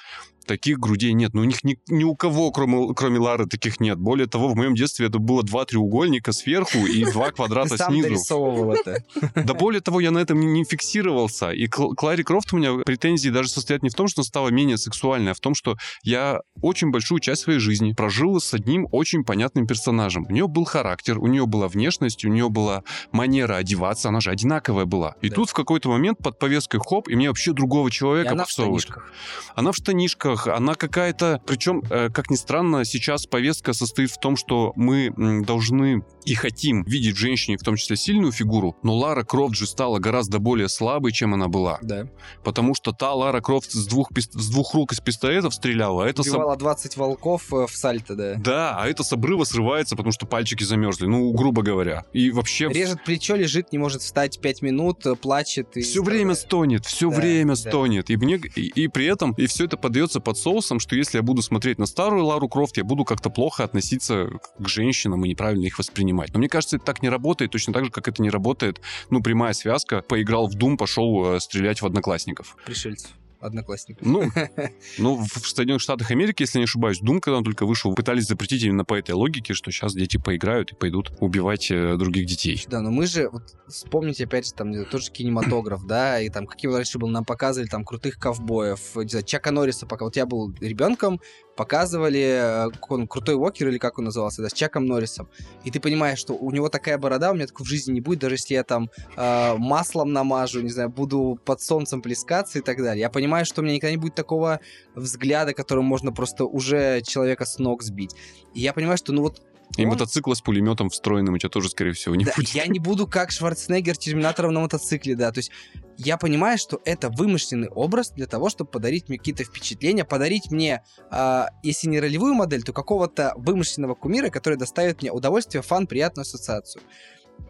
таких грудей нет. Ну, у них ни, ни у кого, кроме, кроме Лары, таких нет. Более того, в моем детстве это было два треугольника сверху и два квадрата снизу. дорисовывал это. Да более того, я на этом не фиксировался. И к Ларе Крофт у меня претензии даже состоят не в том, что она стала менее сексуальной, а в том, что я очень большую часть своей жизни прожил с одним очень понятным персонажем. У нее был характер, у нее была внешность, у нее была манера одеваться, она же одинаковая была. И да. тут в какой-то момент под повесткой хоп, и мне вообще другого человека и она в штанишках. Она в штанишках, во она какая-то... Причем, э, как ни странно, сейчас повестка состоит в том, что мы должны и хотим видеть в женщине в том числе сильную фигуру, но Лара Крофт же стала гораздо более слабой, чем она была. Да. Потому что та Лара Крофт с двух, с двух рук из пистолетов стреляла, а это... Убивала с... 20 волков э, в сальто, да. Да, а это с обрыва срывается, потому что пальчики замерзли, ну, грубо говоря. И вообще... Режет плечо, лежит, не может встать 5 минут, э, плачет. И... Все время стонет, все да, время да. стонет. И, мне, и, и при этом, и все это подается под соусом, что если я буду смотреть на старую Лару Крофт, я буду как-то плохо относиться к женщинам и неправильно их воспринимать. Но мне кажется, это так не работает, точно так же, как это не работает, ну, прямая связка. Поиграл в Doom, пошел э, стрелять в одноклассников. Пришельцев одноклассников. Ну, ну, в Соединенных Штатах Америки, если не ошибаюсь, Doom, когда он только вышел, пытались запретить именно по этой логике, что сейчас дети поиграют и пойдут убивать э, других детей. Да, но мы же, вот, вспомните опять же, там, тот же кинематограф, да, и там, какие раньше был, нам показывали там крутых ковбоев, не знаю, Чака Норриса, пока вот я был ребенком, показывали, э, он крутой Уокер или как он назывался, да, с Чаком Норрисом. И ты понимаешь, что у него такая борода, у меня такой в жизни не будет, даже если я там э, маслом намажу, не знаю, буду под солнцем плескаться и так далее. Я понимаю, что у меня никогда не будет такого взгляда, которым можно просто уже человека с ног сбить. И я понимаю, что ну вот и он... мотоцикла с пулеметом встроенным у тебя тоже, скорее всего, не да, будет. Я не буду как Шварценеггер Терминатором на мотоцикле, да. То есть я понимаю, что это вымышленный образ для того, чтобы подарить мне какие-то впечатления, подарить мне, э, если не ролевую модель, то какого-то вымышленного кумира, который доставит мне удовольствие, фан, приятную ассоциацию.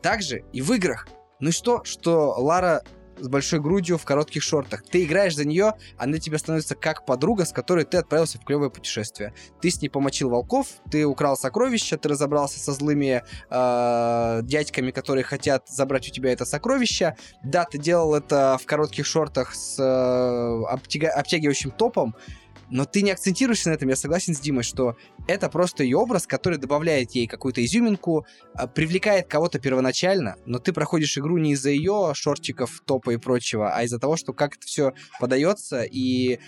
Также и в играх. Ну и что, что Лара с большой грудью в коротких шортах. Ты играешь за нее, она тебе становится как подруга, с которой ты отправился в клевое путешествие. Ты с ней помочил волков, ты украл сокровища, ты разобрался со злыми э, дядьками, которые хотят забрать у тебя это сокровище. Да, ты делал это в коротких шортах с э, обтяга- обтягивающим топом, но ты не акцентируешься на этом, я согласен с Димой, что это просто ее образ, который добавляет ей какую-то изюминку, а, привлекает кого-то первоначально, но ты проходишь игру не из-за ее шортиков, топа и прочего, а из-за того, что как это все подается, и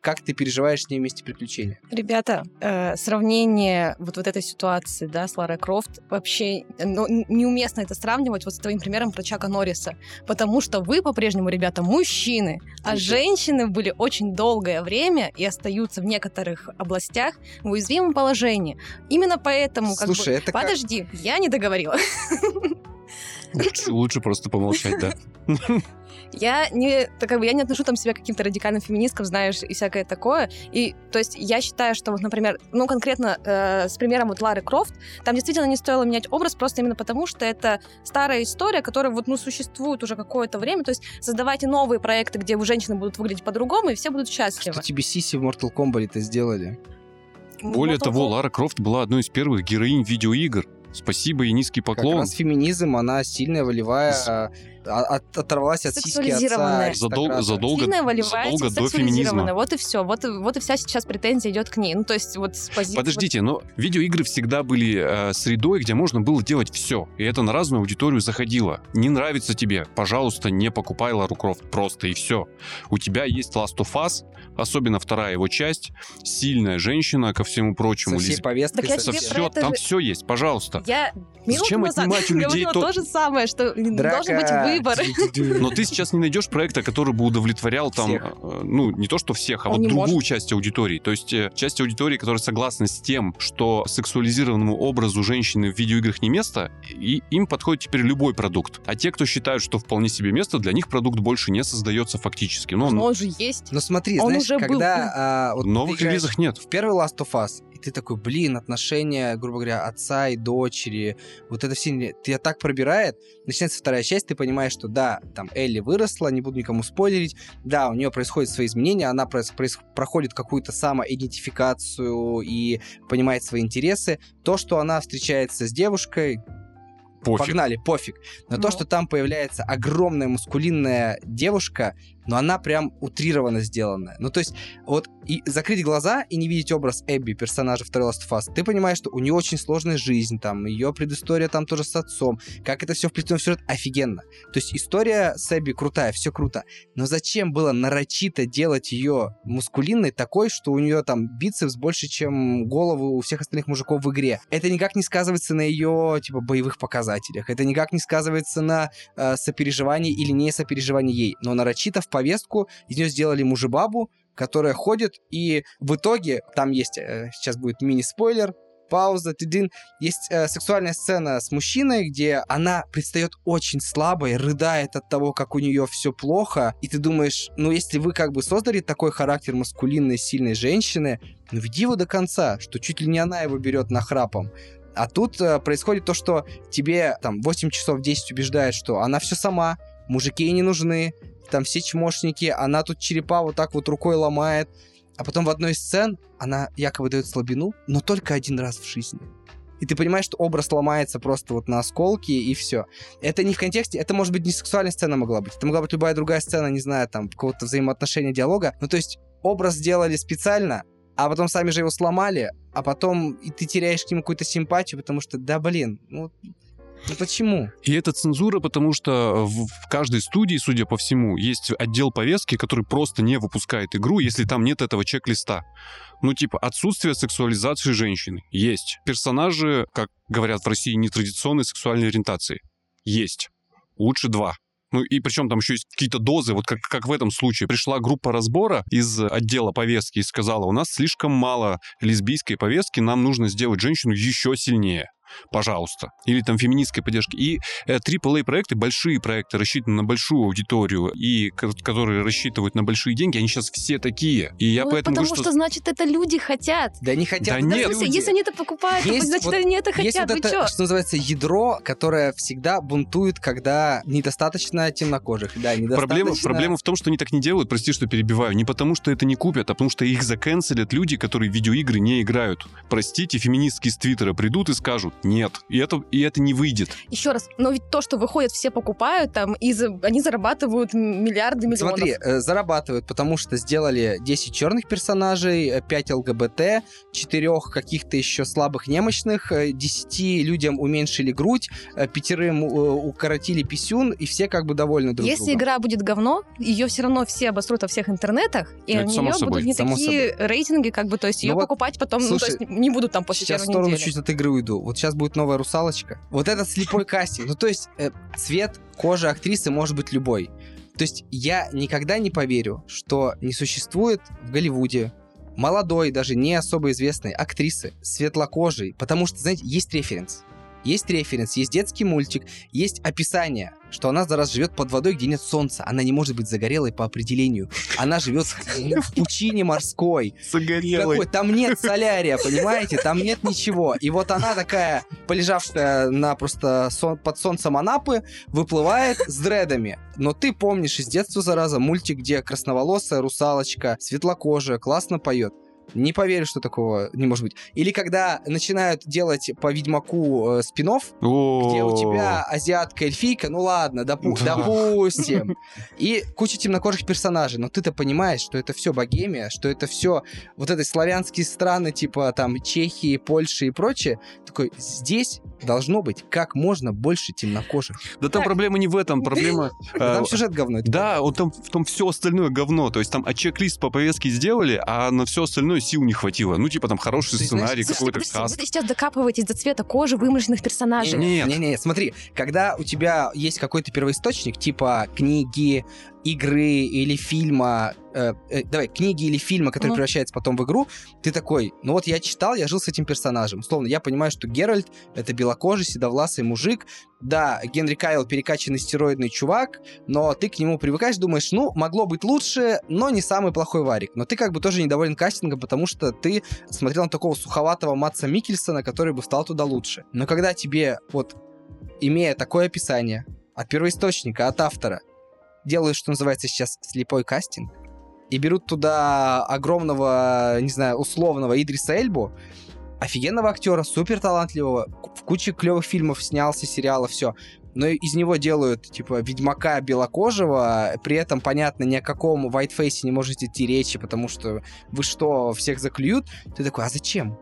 как ты переживаешь с ней вместе приключения. Ребята, э, сравнение вот, вот этой ситуации, да, с Ларой Крофт, вообще ну, неуместно это сравнивать вот с твоим примером про Чака Норриса, потому что вы по-прежнему, ребята, мужчины, а женщины были очень долгое время и остаются в некоторых областях в уязвимом положении. Именно поэтому, как Слушай, бы... это как- Подожди, я не договорила. Лучше, лучше просто помолчать, да. Я не, так как бы я не отношу там себя к каким-то радикальным феминисткам, знаешь, и всякое такое. И, то есть, я считаю, что вот, например, ну, конкретно э, с примером вот Лары Крофт, там действительно не стоило менять образ просто именно потому, что это старая история, которая вот, ну, существует уже какое-то время. То есть, создавайте новые проекты, где женщины будут выглядеть по-другому, и все будут счастливы. Что тебе Сиси в Mortal Kombat-то сделали? Более Вот того, такого- Лара Крофт была одной из первых героинь видеоигр. Спасибо и низкий Как поклон. раз феминизм, она сильная, волевая, С- а, а- от- оторвалась от сиськи отца. Сексуализированная. Задол- задолго- Сильная, волевая, задолго до сексуализированная. феминизма. Вот и все. Вот, и- вот и вся сейчас претензия идет к ней. Ну, то есть, вот с позиции... Подождите, но видеоигры всегда были э, средой, где можно было делать все. И это на разную аудиторию заходило. Не нравится тебе, пожалуйста, не покупай Лару Крофт просто и все. У тебя есть Last of Us, особенно вторая его часть, сильная женщина, ко всему прочему. Со всей лесби- повесткой. Так со все, там же- все есть, пожалуйста. Я минуту Зачем назад отнимать у людей то- то же самое, что должен быть Драка. выбор. Но ты сейчас не найдешь проекта, который бы удовлетворял там, Всех. э, ну, не то что всех, а Он вот другую может. часть аудитории. То есть э, часть аудитории, которая согласна с тем, что сексуализированному образу женщины в видеоиграх не место, и им подходит теперь любой продукт. А те, кто считают, что вполне себе место, для них продукт больше не создается фактически. Ну, Но он- он же есть. Но смотри, Он знаешь, уже был. когда... а, вот новых играешь релизах нет. в первый Last of Us, и ты такой, блин, отношения, грубо говоря, отца и дочери, вот это все, тебя так пробирает. Начинается вторая часть, ты понимаешь, что да, там Элли выросла, не буду никому спойлерить, да, у нее происходят свои изменения, она прос- проис- проходит какую-то самоидентификацию и понимает свои интересы. То, что она встречается с девушкой, Пофиг. Погнали, пофиг. Но то, Ну. что там появляется огромная мускулинная девушка, но она прям утрированно сделанная. Ну, то есть, вот и закрыть глаза и не видеть образ Эбби, персонажа второй Last of Us, ты понимаешь, что у нее очень сложная жизнь, там, ее предыстория там тоже с отцом, как это все вплетено в сюжет, офигенно. То есть, история с Эбби крутая, все круто. Но зачем было нарочито делать ее мускулинной такой, что у нее там бицепс больше, чем головы у всех остальных мужиков в игре? Это никак не сказывается на ее, типа, боевых показателях. Это никак не сказывается на э, сопереживании или не сопереживании ей. Но нарочито в повестку из нее сделали мужебабу, которая ходит, и в итоге, там есть, э, сейчас будет мини-спойлер, пауза, тыдын, есть э, сексуальная сцена с мужчиной, где она предстает очень слабой, рыдает от того, как у нее все плохо, и ты думаешь, ну если вы как бы создали такой характер маскулинной, сильной женщины, ну веди его до конца, что чуть ли не она его берет на храпом. А тут э, происходит то, что тебе там 8 часов 10 убеждает, что она все сама, мужики ей не нужны, там все чмошники, она тут черепа вот так вот рукой ломает, а потом в одной из сцен она якобы дает слабину, но только один раз в жизни. И ты понимаешь, что образ ломается просто вот на осколки, и все. Это не в контексте, это может быть не сексуальная сцена могла быть, это могла быть любая другая сцена, не знаю, там, какого-то взаимоотношения, диалога. Ну, то есть образ сделали специально, а потом сами же его сломали, а потом и ты теряешь к нему какую-то симпатию, потому что, да блин, ну, ну почему? И это цензура, потому что в каждой студии, судя по всему, есть отдел повестки, который просто не выпускает игру, если там нет этого чек-листа. Ну, типа, отсутствие сексуализации женщины. Есть. Персонажи, как говорят в России, нетрадиционной сексуальной ориентации. Есть. Лучше два. Ну и причем там еще есть какие-то дозы, вот как, как в этом случае. Пришла группа разбора из отдела повестки и сказала, у нас слишком мало лесбийской повестки, нам нужно сделать женщину еще сильнее. Пожалуйста. Или там феминистской поддержки. И э, AAA-проекты, большие проекты, рассчитаны на большую аудиторию, и ко- которые рассчитывают на большие деньги, они сейчас все такие. И я Ну, поэтому потому говорю, что... значит, это люди хотят. Да не хотят Да это нет. Смысле, люди. если они это покупают, то Есть значит, вот- они это Есть хотят. вот Вы это, чё? что называется, ядро, которое всегда бунтует, когда недостаточно темнокожих. Да, недостаточно... Проблема, проблема в том, что они так не делают, прости, что перебиваю, не потому, что это не купят, а потому что их заканцелят люди, которые в видеоигры не играют. Простите, феминистки из Твиттера придут и скажут, Нет. И это, и это не выйдет. Еще раз, но ведь то, что выходит, все покупают там, и за- они зарабатывают миллиарды миллионов. Смотри, э, зарабатывают, потому что сделали 10 черных персонажей, 5 ЛГБТ, 4 каких-то еще слабых немощных, э, 10 людям уменьшили грудь, э, пятерым э, укоротили писюн, и все как бы довольны друг Если другом. игра будет говно, ее все равно все обосрут во всех интернетах, и Это у само нее собой, будут не само такие рейтинги, как бы, то есть Ну ее вот, покупать потом, ну, слушай, то есть не будут там после Сейчас в сторону недели. чуть от игры уйду. Вот сейчас будет новая русалочка. Вот этот слепой кастинг. Ну, то есть, э, цвет кожи актрисы может быть любой. То есть, я никогда не поверю, что не существует в Голливуде молодой, даже не особо известной актрисы, светлокожей, потому что, знаете, есть референс. Есть референс, есть детский мультик, есть описание, что она зараз живет под водой, где нет солнца. Она не может быть загорелой по определению. Она живет в пучине морской. Какой? Там нет солярия, понимаете? Там нет ничего. И вот она такая, полежавшая на просто сон- под солнцем Анапы, выплывает с дредами. Но ты помнишь из детства, зараза, мультик, где красноволосая русалочка, светлокожая, классно поет. Не поверю, что такого не может быть. Или когда начинают делать по Ведьмаку э, спин-офф, где у тебя азиатка эльфийка, ну ладно, допу- допустим. И куча темнокожих персонажей, но ты-то понимаешь, что это все богемия, что это все вот эти славянские страны, типа там Чехии, Польши и прочее. Такой, здесь должно быть как можно больше темнокожих. Да там проблема не в этом, проблема... Да э, Там сюжет говно. Да, там, там все остальное говно. То есть там а чек-лист по повестке сделали, а на все остальное сил не хватило. Ну, типа там хороший Ты сценарий, какой-то каст. вы сейчас докапываетесь до цвета кожи вымышленных персонажей. Нет. Не-не, смотри, когда у тебя есть какой-то первоисточник, типа книги, игры или фильма, э, э, давай, книги или фильма, который Мгм. превращается потом в игру, ты такой, ну вот я читал, я жил с этим персонажем. Условно, я понимаю, что Геральт — это белокожий, седовласый мужик. Да, Генри Кайл — перекачанный стероидный чувак, но ты к нему привыкаешь, думаешь, ну, могло быть лучше, но не самый плохой варик. Но ты как бы тоже недоволен кастингом, потому что ты смотрел на такого суховатого Матса Микельсона, который бы стал туда лучше. Но когда тебе вот имея такое описание от первоисточника, от автора, делают, что называется сейчас, слепой кастинг, и берут туда огромного, не знаю, условного Идриса Эльбу, офигенного актера, супер талантливого, в куче клевых фильмов снялся, сериалов, все. Но из него делают, типа, Ведьмака белокожего, при этом, понятно, ни о каком вайтфейсе не можете идти речи, потому что вы что, всех заклюют? Ты такой, а зачем?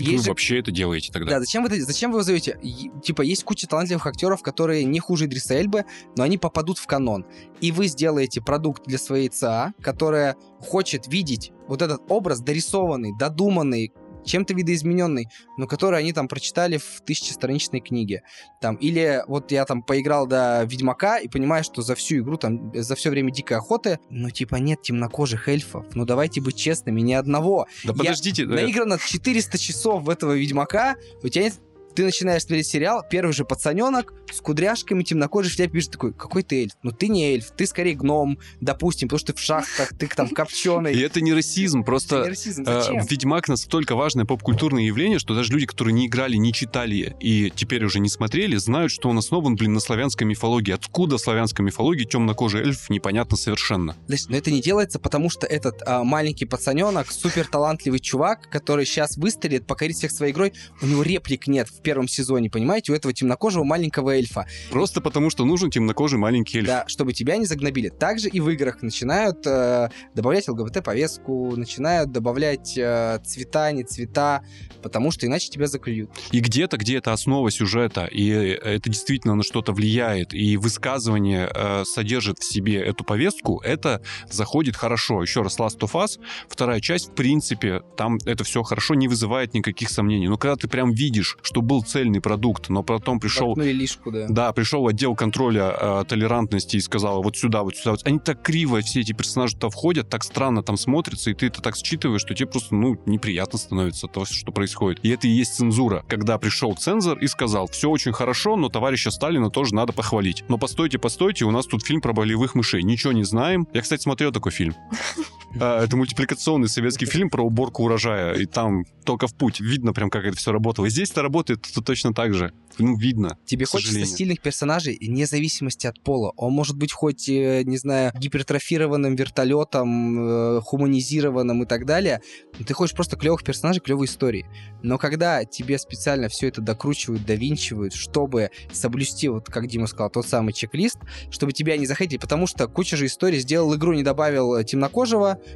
Вы Есть же вообще это делаете тогда? да, зачем вы, это- зачем вы его зовете? Типа, есть куча талантливых актеров, которые не хуже Идриса Эльбы, но они попадут в канон. И вы сделаете продукт для своей ЦА, которая хочет видеть вот этот образ дорисованный, додуманный, чем-то видоизмененный, но который они там прочитали в тысячестраничной книге. Там, или вот я там поиграл до Ведьмака и понимаю, что за всю игру, там, за все время дикой охоты, ну, типа, нет темнокожих эльфов. Ну, давайте быть честными, ни одного. Да Я подождите, Наиграно 400 часов в этого Ведьмака, у тебя нет- Ты начинаешь смотреть сериал, первый же пацаненок с кудряшками, темнокожий, в тебя пишет такой, какой ты эльф? Ну ты не эльф, ты скорее гном, допустим, потому что ты в шахтах, ты там и копченый. это не расизм, просто... Расизм, э? Ведьмак настолько важное поп-культурное явление, что даже люди, которые не играли, не читали и теперь уже не смотрели, знают, что он основан, блин, на славянской мифологии. Откуда в славянской мифологии темнокожий эльф, непонятно совершенно. Знаешь, Но это не делается, потому что этот а, маленький пацаненок, супер талантливый чувак, который сейчас выстрелит, покорит всех своей игрой, у него реплик нет в первом сезоне, понимаете, у этого темнокожего маленького эльфа. Просто потому, что нужен темнокожий маленький эльф. Да, чтобы тебя не загнобили. Также и в играх начинают э, добавлять ЛГБТ-повестку, начинают добавлять э, цвета, не цвета, потому что иначе тебя заклюют. И где-то, где это основа сюжета, и это действительно на что-то влияет, и высказывание э, содержит в себе эту повестку, это заходит хорошо. Еще раз, Last of Us, вторая часть, в принципе, там это все хорошо, не вызывает никаких сомнений. Но когда ты прям видишь, что был цельный продукт, но потом пришел Ну лишку, да. да, пришел отдел контроля э, толерантности и сказал, вот сюда, вот сюда. Вот. Они так криво, все эти персонажи туда входят, так странно там смотрятся, и ты это так считываешь, что тебе просто, ну, неприятно становится от того, что происходит. И это и есть цензура. Когда пришел цензор и сказал, все очень хорошо, но товарища Сталина тоже надо похвалить. Но постойте, постойте, у нас тут фильм про болевых мышей. Ничего не знаем. Я, кстати, смотрел такой фильм. А, Это мультипликационный советский фильм про уборку урожая, и там только в путь. Видно прям, как это все работало. И здесь это работает то- точно так же. Ну, видно. Тебе хочется сожалению. стильных персонажей вне зависимости от пола. Он может быть хоть, э, не знаю, гипертрофированным вертолетом, э, хуманизированным и так далее. Но ты хочешь просто клевых персонажей, клевой истории. Но когда тебе специально все это докручивают, довинчивают, чтобы соблюсти, вот как Дима сказал, тот самый чек-лист, чтобы тебя не захотели, потому что куча же историй сделал игру, не добавил э,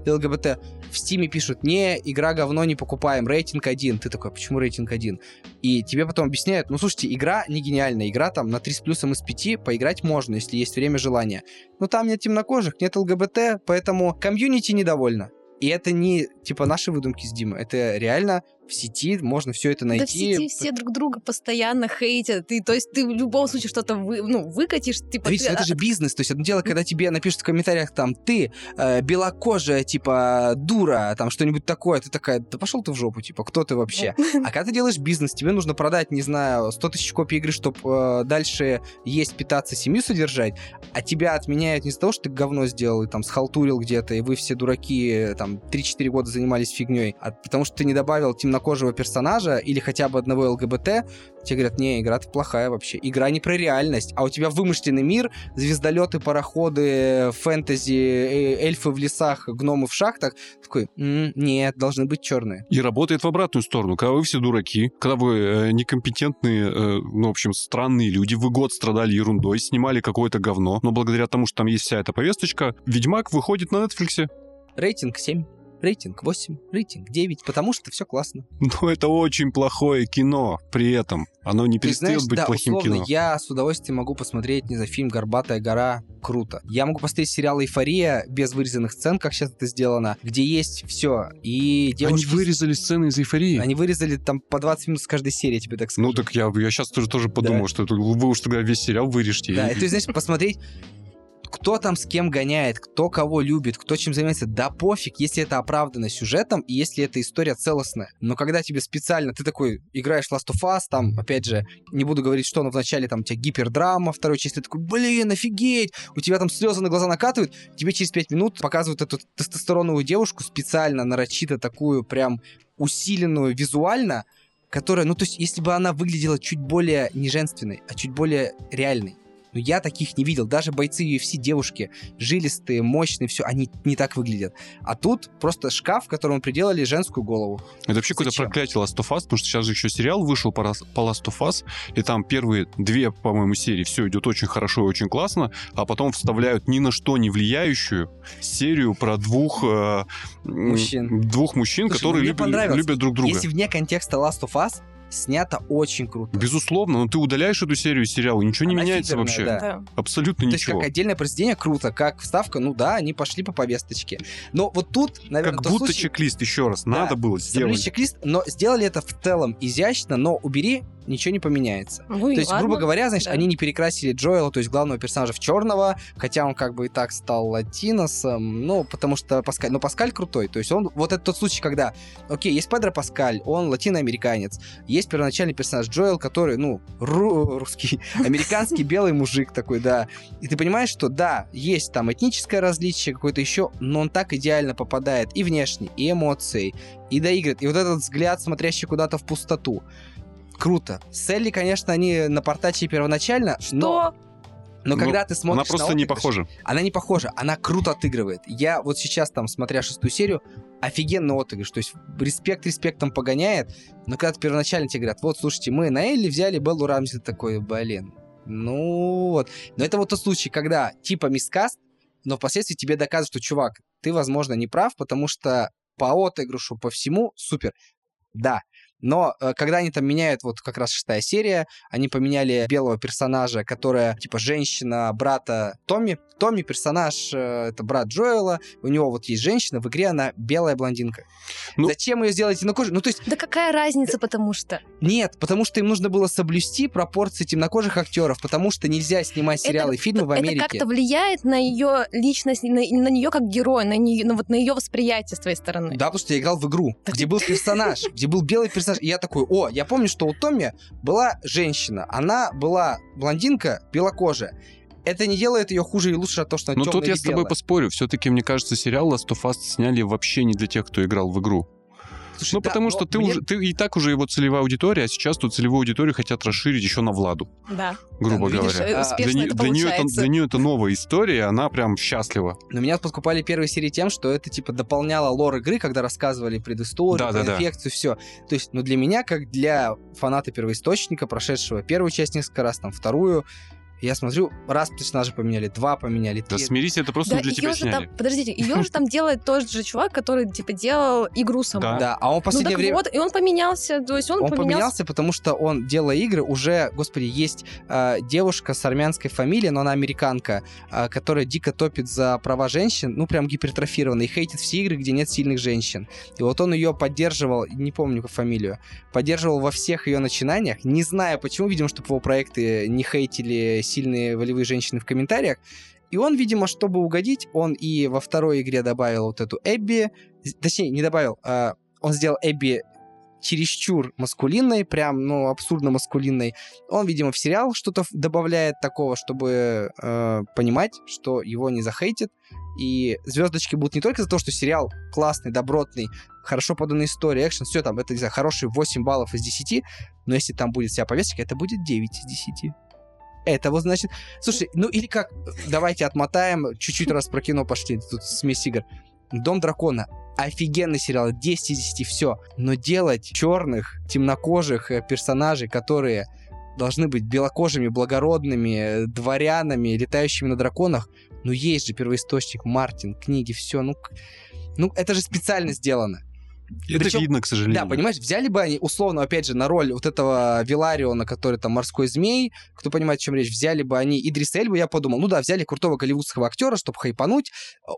ЛГБТ. В Стиме пишут, не, игра говно, не покупаем, рейтинг один. Ты такой, «А почему рейтинг один? И тебе потом объясняют, ну, слушайте, игра не гениальная, игра там на 3 с плюсом из 5, поиграть можно, если есть время, желание. Но там нет темнокожих, нет ЛГБТ, поэтому комьюнити недовольна. И это не, типа, наши выдумки с Димой, это реально в сети можно все это найти. Да в сети все друг друга постоянно хейтят. И, то есть ты в любом случае что-то вы, ну, выкатишь. Типа, А Видите, ты- это же бизнес. То есть одно дело, когда тебе напишут в комментариях там ты э, белокожая, типа дура, там что-нибудь такое, ты такая, да пошел ты в жопу, типа, кто ты вообще? А когда ты делаешь бизнес, тебе нужно продать, не знаю, 100 тысяч копий игры, чтобы дальше есть, питаться, семью содержать, а тебя отменяют не из-за того, что ты говно сделал и там схалтурил где-то, и вы все дураки э, там 3-4 года занимались фигней, а потому что ты не добавил темнокожего персонажа или хотя бы одного ЛГБТ, тебе говорят, не, игра плохая вообще. Игра не про реальность, а у тебя вымышленный мир, звездолеты, пароходы, фэнтези, э, эльфы в лесах, гномы в шахтах. Такой, «М, нет, должны быть черные. И работает в обратную сторону. Когда вы все дураки, когда вы э, некомпетентные, э, ну, в общем, странные люди, вы год страдали ерундой, снимали какое-то говно, но благодаря тому, что там есть вся эта повесточка, Ведьмак выходит на Netflix. Рейтинг 7, рейтинг 8, рейтинг 9, потому что все классно. Но это очень плохое кино при этом. Оно не перестает быть да, плохим условно, кино. я с удовольствием могу посмотреть, не знаю, фильм «Горбатая гора». Круто. Я могу посмотреть сериал «Эйфория» без вырезанных сцен, как сейчас это сделано, где есть все. И Они девушки... вырезали сцены из эйфории. Они вырезали там по 20 минут с каждой серии, я тебе так скажу. Ну так я, я сейчас тоже, тоже подумал, что это, вы уж тогда весь сериал вырежьте. Да, И- и ты, знаешь, посмотреть, кто там с кем гоняет, кто кого любит, кто чем занимается, да пофиг, если это оправдано сюжетом и если эта история целостная. Но когда тебе специально, ты такой играешь Last of Us, там, опять же, не буду говорить, что, но вначале там у тебя гипердрама, второй часть ты такой, блин, офигеть, у тебя там слезы на глаза накатывают, тебе через пять минут показывают эту тестостероновую девушку специально, нарочито такую прям усиленную визуально, которая, ну, то есть, если бы она выглядела чуть более не женственной, а чуть более реальной, но я таких не видел. Даже бойцы UFC, девушки, жилистые, мощные, все, они не так выглядят. А тут просто шкаф, в котором приделали женскую голову. Это вообще какое-то проклятие Last of Us, потому что сейчас же еще сериал вышел по, по Last of Us, и там первые две, по-моему, серии все идет очень хорошо и очень классно, а потом вставляют ни на что не влияющую серию про двух э, Мужчин. двух мужчин, Слушай, которые мне любят, любят друг друга. Если вне контекста Last of Us, снято очень круто. Безусловно, но ты удаляешь эту серию сериала, ничего не Она меняется вообще. да. Да. Абсолютно То есть ничего. как отдельное произведение круто, как вставка, ну да, они пошли по повесточке. Но вот тут, наверное, Как будто случай- чек-лист, еще раз, Да, надо было сделать. чек-лист, но сделали это в целом изящно, но убери, ничего не поменяется. Ну То есть, ладно. грубо говоря, значит, да. они не перекрасили Джоэла, то есть главного персонажа в черного, хотя он как бы и так стал латиносом, ну, потому что Паскаль, но Паскаль крутой, то есть он, вот это тот случай, когда, окей, есть Педро Паскаль, он латиноамериканец, есть первоначальный персонаж Джоэл, который, ну, ру- русский, американский белый мужик такой, да, и ты понимаешь, что да, есть там этническое различие какое-то еще, но он так идеально попадает и внешне, и эмоцией, и доигрывает, и вот этот взгляд, смотрящий куда-то в пустоту, круто. С Элли, конечно, они напортачили первоначально, но, Что? но Ну, когда ты смотришь Она просто на не похожа. она не похожа, она круто отыгрывает. Я вот сейчас там, смотря шестую серию, офигенный отыгрыш. То есть респект респектом погоняет, но когда первоначально тебе говорят, вот, слушайте, мы на Элли взяли Беллу Рамзи, такой, блин, ну вот. Но это вот тот случай, когда типа мискаст, но впоследствии тебе доказывают, что, чувак, ты, возможно, не прав, потому что по отыгрышу, по всему, супер. Да, но э, когда они там меняют, вот как раз шестая серия, они поменяли белого персонажа, которая типа женщина брата Томми. Томми персонаж, э, это брат Джоэла, у него вот есть женщина, в игре она белая блондинка. Ну- Зачем ее сделать темнокожей? Ну, то есть, Да какая разница, потому что? нет, потому что им нужно было соблюсти пропорции темнокожих актеров, потому что нельзя снимать сериалы и фильмы в Это Америке. как-то влияет на ее личность, на, на нее как героя, на, нее, на, вот, на ее восприятие с твоей стороны. Да, потому что я играл в игру, Так где был персонаж, где был белый персонаж. Я такой, о, я помню, что у Томми была женщина. Она была блондинка, белокожая. это не делает ее хуже и лучше от того, что она Но тут я с тобой поспорю. Все-таки, мне кажется, сериал Last of Us сняли вообще не для тех, кто играл в игру. Слушай, Ну, да, потому что ты мне- уже ты и так уже его целевая аудитория, а сейчас тут целевую аудиторию хотят расширить еще на Владу, Да. грубо видишь, говоря. Э, А, для, не- это для нее это, для нее это новая история, и она прям счастлива. Но меня подкупали первые серии тем, что это типа дополняло лор игры, когда рассказывали предысторию, Да-да-да. инфекцию, все. То есть, ну для меня, как для фаната первоисточника, прошедшего первую часть несколько раз, там вторую, я смотрю, раз персонажа поменяли, два поменяли, Да три. смирись, это просто Да, для тебя сняли. там, подождите, ее же там делает тот же чувак, который, типа, делал игру саму. Да. Да, а он в Ну последнее время... вот, и он поменялся, то есть он, Он поменялся. поменялся, потому что он, делая игры, уже, господи, есть э, девушка с армянской фамилией, но она американка, э, которая дико топит за права женщин, ну, прям гипертрофированно, и хейтит все игры, где нет сильных женщин. И вот он ее поддерживал, не помню фамилию, поддерживал во всех ее начинаниях, не зная почему, видимо, чтобы его проекты не хейтили сильные волевые женщины в комментариях. И он, видимо, чтобы угодить, он и во второй игре добавил вот эту Эбби, точнее, не добавил, а, он сделал Эбби чересчур маскулинной, прям, ну, абсурдно маскулинной. Он, видимо, в сериал что-то добавляет такого, чтобы э, понимать, что его не захейтит. И звездочки будут не только за то, что сериал классный, добротный, хорошо поданная история, экшен, все там, это, не знаю, хорошие 8 баллов из 10, но если там будет вся повестка, это будет 9 из 10. Это вот значит... Слушай, ну или как, давайте отмотаем, чуть-чуть раз про кино пошли, тут смесь игр. Дом дракона. Офигенный сериал, 10 из 10, все. Но делать черных, темнокожих э, персонажей, которые должны быть белокожими, благородными, э, дворянами, летающими на драконах, ну есть же первоисточник, Мартин, книги, все, ну, ну это же специально сделано. Это Причем- видно, к сожалению. Да, понимаешь, взяли бы они, условно, опять же, на роль вот этого Вилариона, который там морской змей, кто понимает, о чем речь, взяли бы они Идрис Эльбу, я подумал, ну да, взяли крутого голливудского актера, чтобы хайпануть,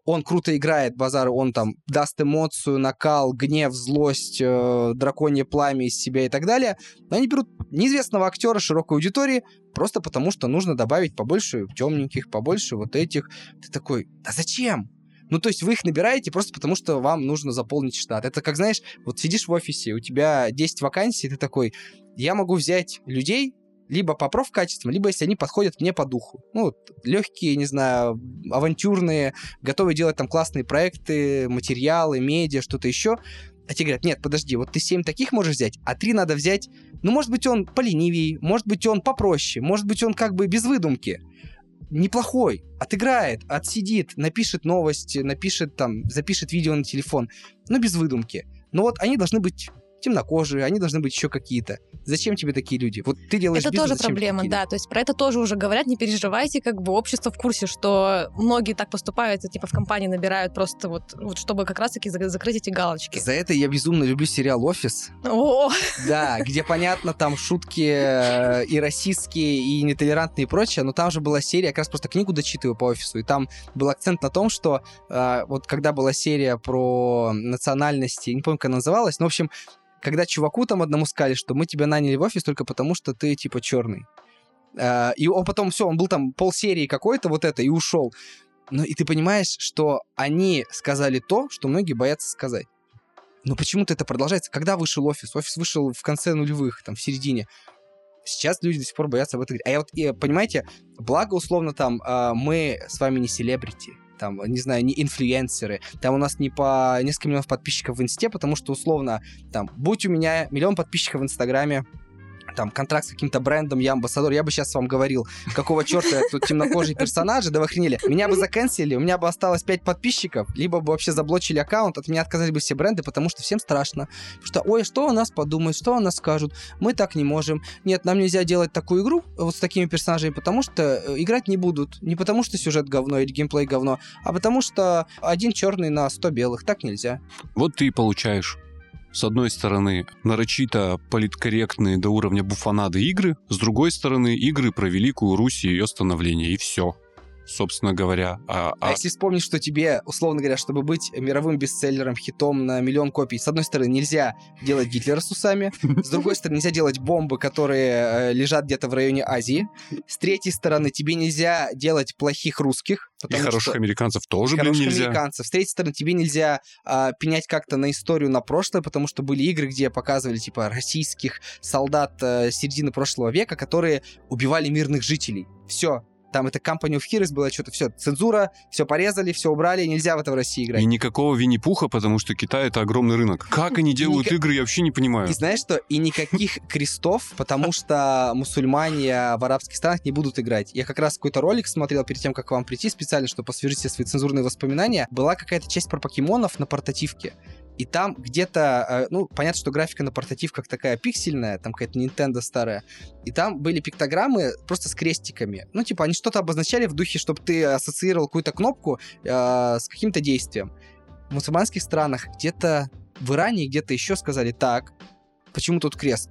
он круто играет, базар, он там даст эмоцию, накал, гнев, злость, э, драконье пламя из себя и так далее, но они берут неизвестного актера широкой аудитории, просто потому что нужно добавить побольше темненьких, побольше вот этих. Ты такой, да зачем? Ну, то есть вы их набираете просто потому, что вам нужно заполнить штат. Это как, знаешь, вот сидишь в офисе, у тебя 10 вакансий, ты такой, я могу взять людей, либо по профкачествам, либо если они подходят мне по духу. Ну, легкие, не знаю, авантюрные, готовы делать там классные проекты, материалы, медиа, что-то еще. А тебе говорят, нет, подожди, вот ты 7 таких можешь взять, а 3 надо взять, ну, может быть, он поленивее, может быть, он попроще, может быть, он как бы без выдумки. Неплохой, отыграет, отсидит, напишет новости, напишет там, запишет видео на телефон, но без выдумки. Но вот они должны быть темнокожие, они должны быть еще какие-то. Зачем тебе такие люди? Вот ты делаешь Это бизнес, тоже проблема, да. То есть про это тоже уже говорят, не переживайте, как бы общество в курсе, что многие так поступают, и, типа в компании набирают просто вот, вот чтобы как раз-таки за- закрыть эти галочки. За это я безумно люблю сериал «Офис». О, Да, где, понятно, там шутки э, и расистские, и нетолерантные и прочее, но там же была серия, я как раз просто книгу дочитываю по офису, и там был акцент на том, что э, вот когда была серия про национальности, не помню, как она называлась, но, в общем, когда чуваку там одному сказали, что мы тебя наняли в офис только потому, что ты, типа, черный. Э, и он потом, все, он был там полсерии какой-то вот это и ушел. Ну, и ты понимаешь, что они сказали то, что многие боятся сказать. Но почему-то это продолжается. Когда вышел офис? Офис вышел в конце нулевых, там, в середине. Сейчас люди до сих пор боятся об этом говорить. А я вот, понимаете, благо, условно, там, а, мы с вами не селебрити, там, не знаю, не инфлюенсеры, там у нас не по несколько миллионов подписчиков в Инсте, потому что, условно, там, будь у меня миллион подписчиков в Инстаграме, там, контракт с каким-то брендом, я амбассадор, я бы сейчас вам говорил, какого черта тут темнокожие персонажи, да вы охренели. Меня бы заканцелили, у меня бы осталось 5 подписчиков, либо бы вообще заблочили аккаунт, от меня отказались бы все бренды, потому что всем страшно. Потому что, ой, что о нас подумают, что о нас скажут, мы так не можем. Нет, нам нельзя делать такую игру вот с такими персонажами, потому что э, играть не будут. Не потому что сюжет говно или геймплей говно, а потому что один черный на 100 белых, так нельзя. Вот ты и получаешь. С одной стороны, нарочито политкорректные до уровня буфанады игры, с другой стороны, игры про Великую Русь и ее становление, и все. Собственно говоря. А, А а- если вспомнить, что тебе, условно говоря, чтобы быть мировым бестселлером, хитом на миллион копий, с одной стороны, нельзя делать Гитлера с усами, с другой стороны, нельзя делать бомбы, которые э, лежат где-то в районе Азии, с третьей стороны, тебе нельзя делать плохих русских, и хороших что... американцев тоже, блин, нельзя. американцев. С третьей стороны, тебе нельзя а, пенять как-то на историю, на прошлое, потому что были игры, где показывали, типа, российских солдат э, середины прошлого века, которые убивали мирных жителей. Все. Там это Company of Heroes было что-то, все, цензура, все порезали, все убрали, нельзя в это в России играть. И никакого Винни-Пуха, потому что Китай — это огромный рынок. Как они делают игры, я вообще не понимаю. И знаешь что? И никаких крестов, потому что мусульмане в арабских странах не будут играть. Я как раз какой-то ролик смотрел перед тем, как к вам прийти, специально, чтобы освежить все свои цензурные воспоминания. Была какая-то часть про покемонов на портативке. И там где-то, э, ну, понятно, что графика на портативках такая пиксельная, там какая-то Nintendo старая. И там были пиктограммы просто с крестиками. Ну, типа, они что-то обозначали в духе, чтобы ты ассоциировал какую-то кнопку э, с каким-то действием. В мусульманских странах где-то в Иране где-то еще сказали так, почему тут крест?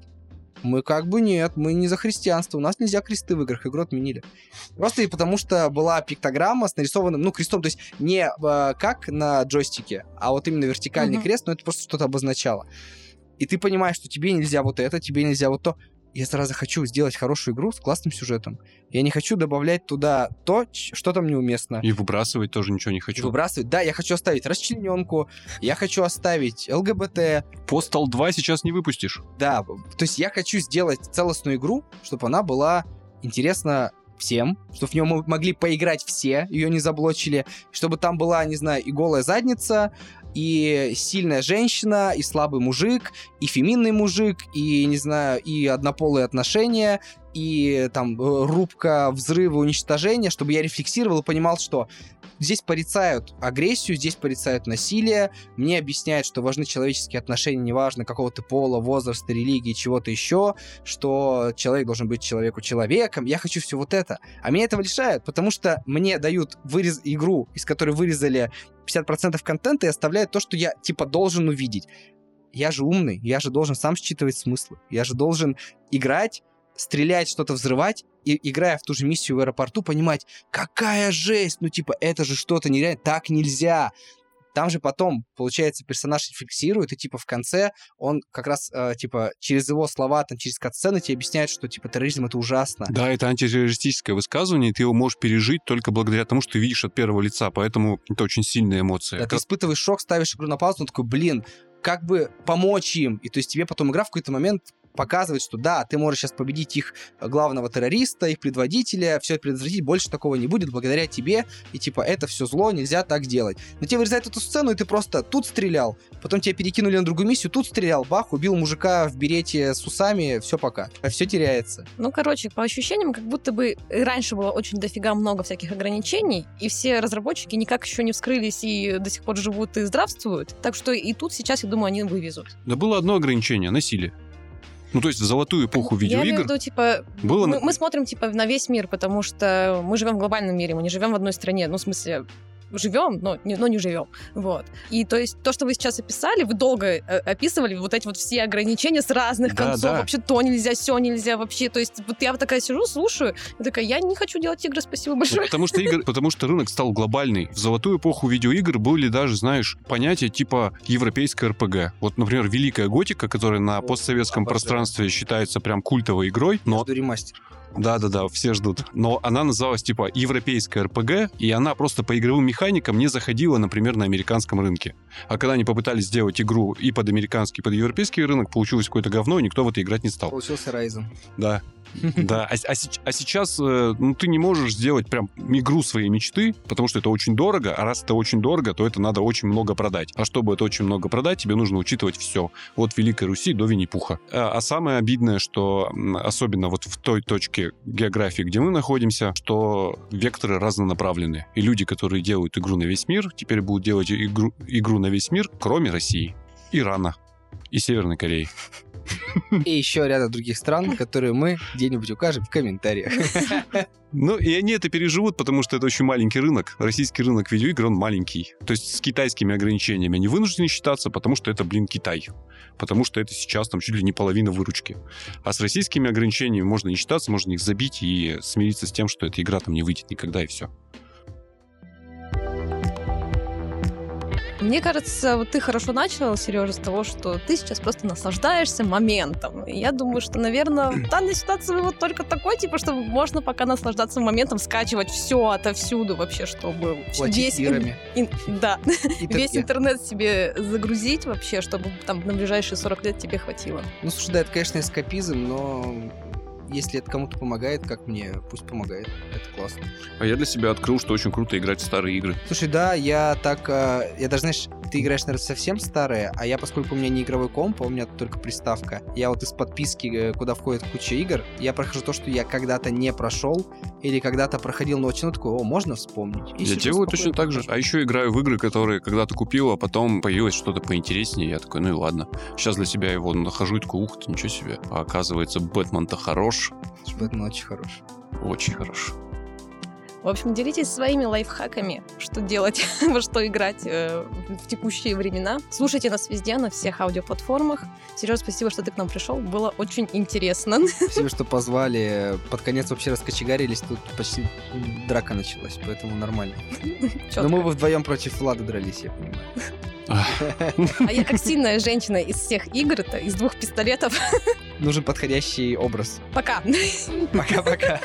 Мы как бы нет, мы не за христианство, у нас нельзя кресты в играх, игру отменили. Просто и потому что была пиктограмма с нарисованным, ну, крестом, то есть не э, как на джойстике, а вот именно вертикальный Мгм. крест, но это просто что-то обозначало. И ты понимаешь, что тебе нельзя вот это, тебе нельзя вот то. Я сразу хочу сделать хорошую игру с классным сюжетом. Я не хочу добавлять туда то, что там неуместно. И выбрасывать тоже ничего не И хочу. Выбрасывать. Да, я хочу оставить расчлененку, я хочу оставить ЛГБТ, Postal 2 сейчас не выпустишь. Да, то есть я хочу сделать целостную игру, чтобы она была интересна всем, чтобы в нее могли поиграть все, ее не заблочили, чтобы там была, не знаю, и голая задница, и сильная женщина, и слабый мужик, и феминный мужик, и, не знаю, и однополые отношения, и там э, рубка, взрывы, уничтожения, чтобы я рефлексировал и понимал, что здесь порицают агрессию, здесь порицают насилие, мне объясняют, что важны человеческие отношения, неважно какого ты пола, возраста, религии, чего-то еще, что человек должен быть человеку человеком. Я хочу все вот это. А меня этого лишают, потому что мне дают вырез... игру, из которой вырезали 50% контента и оставляют то, что я типа должен увидеть. Я же умный, я же должен сам считывать смыслы. Я же должен играть, стрелять, что-то взрывать, и играя в ту же миссию в аэропорту, понимать, какая жесть, ну типа это же что-то нереально, так нельзя. Там же потом, получается, персонаж фиксирует, и типа в конце он как раз, э, типа, через его слова, там, через катсцены тебе объясняет, что, типа, терроризм — это ужасно. Да, это антитеррористическое высказывание, и ты его можешь пережить только благодаря тому, что ты видишь от первого лица, поэтому это очень сильная эмоция. Да, ты испытываешь шок, ставишь игру на паузу, он такой, блин, как бы помочь им. И то есть тебе потом игра в какой-то момент показывает, что да, ты можешь сейчас победить их главного террориста, их предводителя, все это предотвратить, больше такого не будет благодаря тебе, и типа это все зло, нельзя так делать. Но тебе вырезают эту сцену, и ты просто тут стрелял, потом тебя перекинули на другую миссию, тут стрелял, бах, убил мужика в берете с усами, все пока. Все теряется. Ну, короче, по ощущениям, как будто бы и раньше было очень дофига много всяких ограничений, и все разработчики никак еще не вскрылись и до сих пор живут и здравствуют. Так что и тут сейчас, я думаю, они вывезут. Да было одно ограничение — насилие. Ну, то есть в золотую эпоху Я имею в видеоигр виду, типа, было... мы, мы смотрим, типа, на весь мир, потому что мы живем в глобальном мире, мы не живем в одной стране. Ну, в смысле, живем, но не, но не живем. Вот. И то есть то, что вы сейчас описали, вы долго э, описывали вот эти вот все ограничения с разных Да, концов. да. Вообще то нельзя, все нельзя вообще. То есть вот я вот такая сижу, слушаю, и такая, я не хочу делать игры, спасибо Ну, большое. потому что игр, потому что рынок стал глобальный. В золотую эпоху видеоигр были даже, знаешь, понятия типа европейская РПГ. Вот, например, Великая Готика, которая на постсоветском обожаю. пространстве считается прям культовой игрой, но Жду ремастер. Да-да-да, все ждут. Но она называлась типа европейская РПГ, и она просто по игровым механикам не заходила, например, на американском рынке. А когда они попытались сделать игру и под американский, и под европейский рынок, получилось какое-то говно, и никто в это играть не стал. Получился Ryzen. Да. Да, а, а а сейчас э, ну, ты не можешь сделать прям игру своей мечты, потому что это очень дорого, а раз это очень дорого, то это надо очень много продать. А чтобы это очень много продать, тебе нужно учитывать все. От Великой Руси до Винни-Пуха. А, а самое обидное, что особенно вот в той точке географии, где мы находимся, что векторы разнонаправлены. И люди, которые делают игру на весь мир, теперь будут делать игру, игру на весь мир, кроме России, Ирана и Северной Кореи. И еще ряда других стран, которые мы где-нибудь укажем в комментариях. Ну, и они это переживут, потому что это очень маленький рынок. Российский рынок видеоигр, он маленький. То есть с китайскими ограничениями они вынуждены считаться, потому что это, блин, Китай. Потому что это сейчас там чуть ли не половина выручки. А с российскими ограничениями можно не считаться, можно их забить и смириться с тем, что эта игра там не выйдет никогда, и все. Мне кажется, вот ты хорошо начал, Сережа, с того, что ты сейчас просто наслаждаешься моментом. И я думаю, что, наверное, в данной ситуации вот только такой, типа, что можно пока наслаждаться моментом, скачивать все отовсюду вообще, чтобы Платить весь... лирами. ин- Да, весь интернет себе загрузить вообще, чтобы там на ближайшие 40 лет тебе хватило. Ну, слушай, да, это, конечно, эскапизм, но если это кому-то помогает, как мне, пусть помогает. Это классно. А я для себя открыл, что очень круто играть в старые игры. Слушай, да, я так... э, Я даже, знаешь, ты играешь, наверное, совсем старые, а я, поскольку у меня не игровой комп, а у меня только приставка, я вот из подписки, э, куда входит куча игр, я прохожу то, что я когда-то не прошел, или когда-то проходил, но очень ну, такой, о, можно вспомнить. И я делаю точно так же. А еще играю в игры, которые когда-то купил, а потом появилось что-то поинтереснее. Я такой, ну и ладно. Сейчас для себя его нахожу и такой, ух ты, ничего себе. А оказывается, Бэтмен-то хорош. Бэтмен очень хорош. Очень хорош. В общем, делитесь своими лайфхаками, что делать, во что играть э, в текущие времена. Слушайте нас везде, на всех аудиоплатформах. Сереж, спасибо, что ты к нам пришел. Было очень интересно. Спасибо, что позвали. Под конец вообще раскочегарились, тут почти драка началась, поэтому нормально. Но мы бы вдвоем против Влада дрались, я понимаю. А я как сильная женщина из всех игр-то, из двух пистолетов. Нужен подходящий образ. Пока. Пока-пока.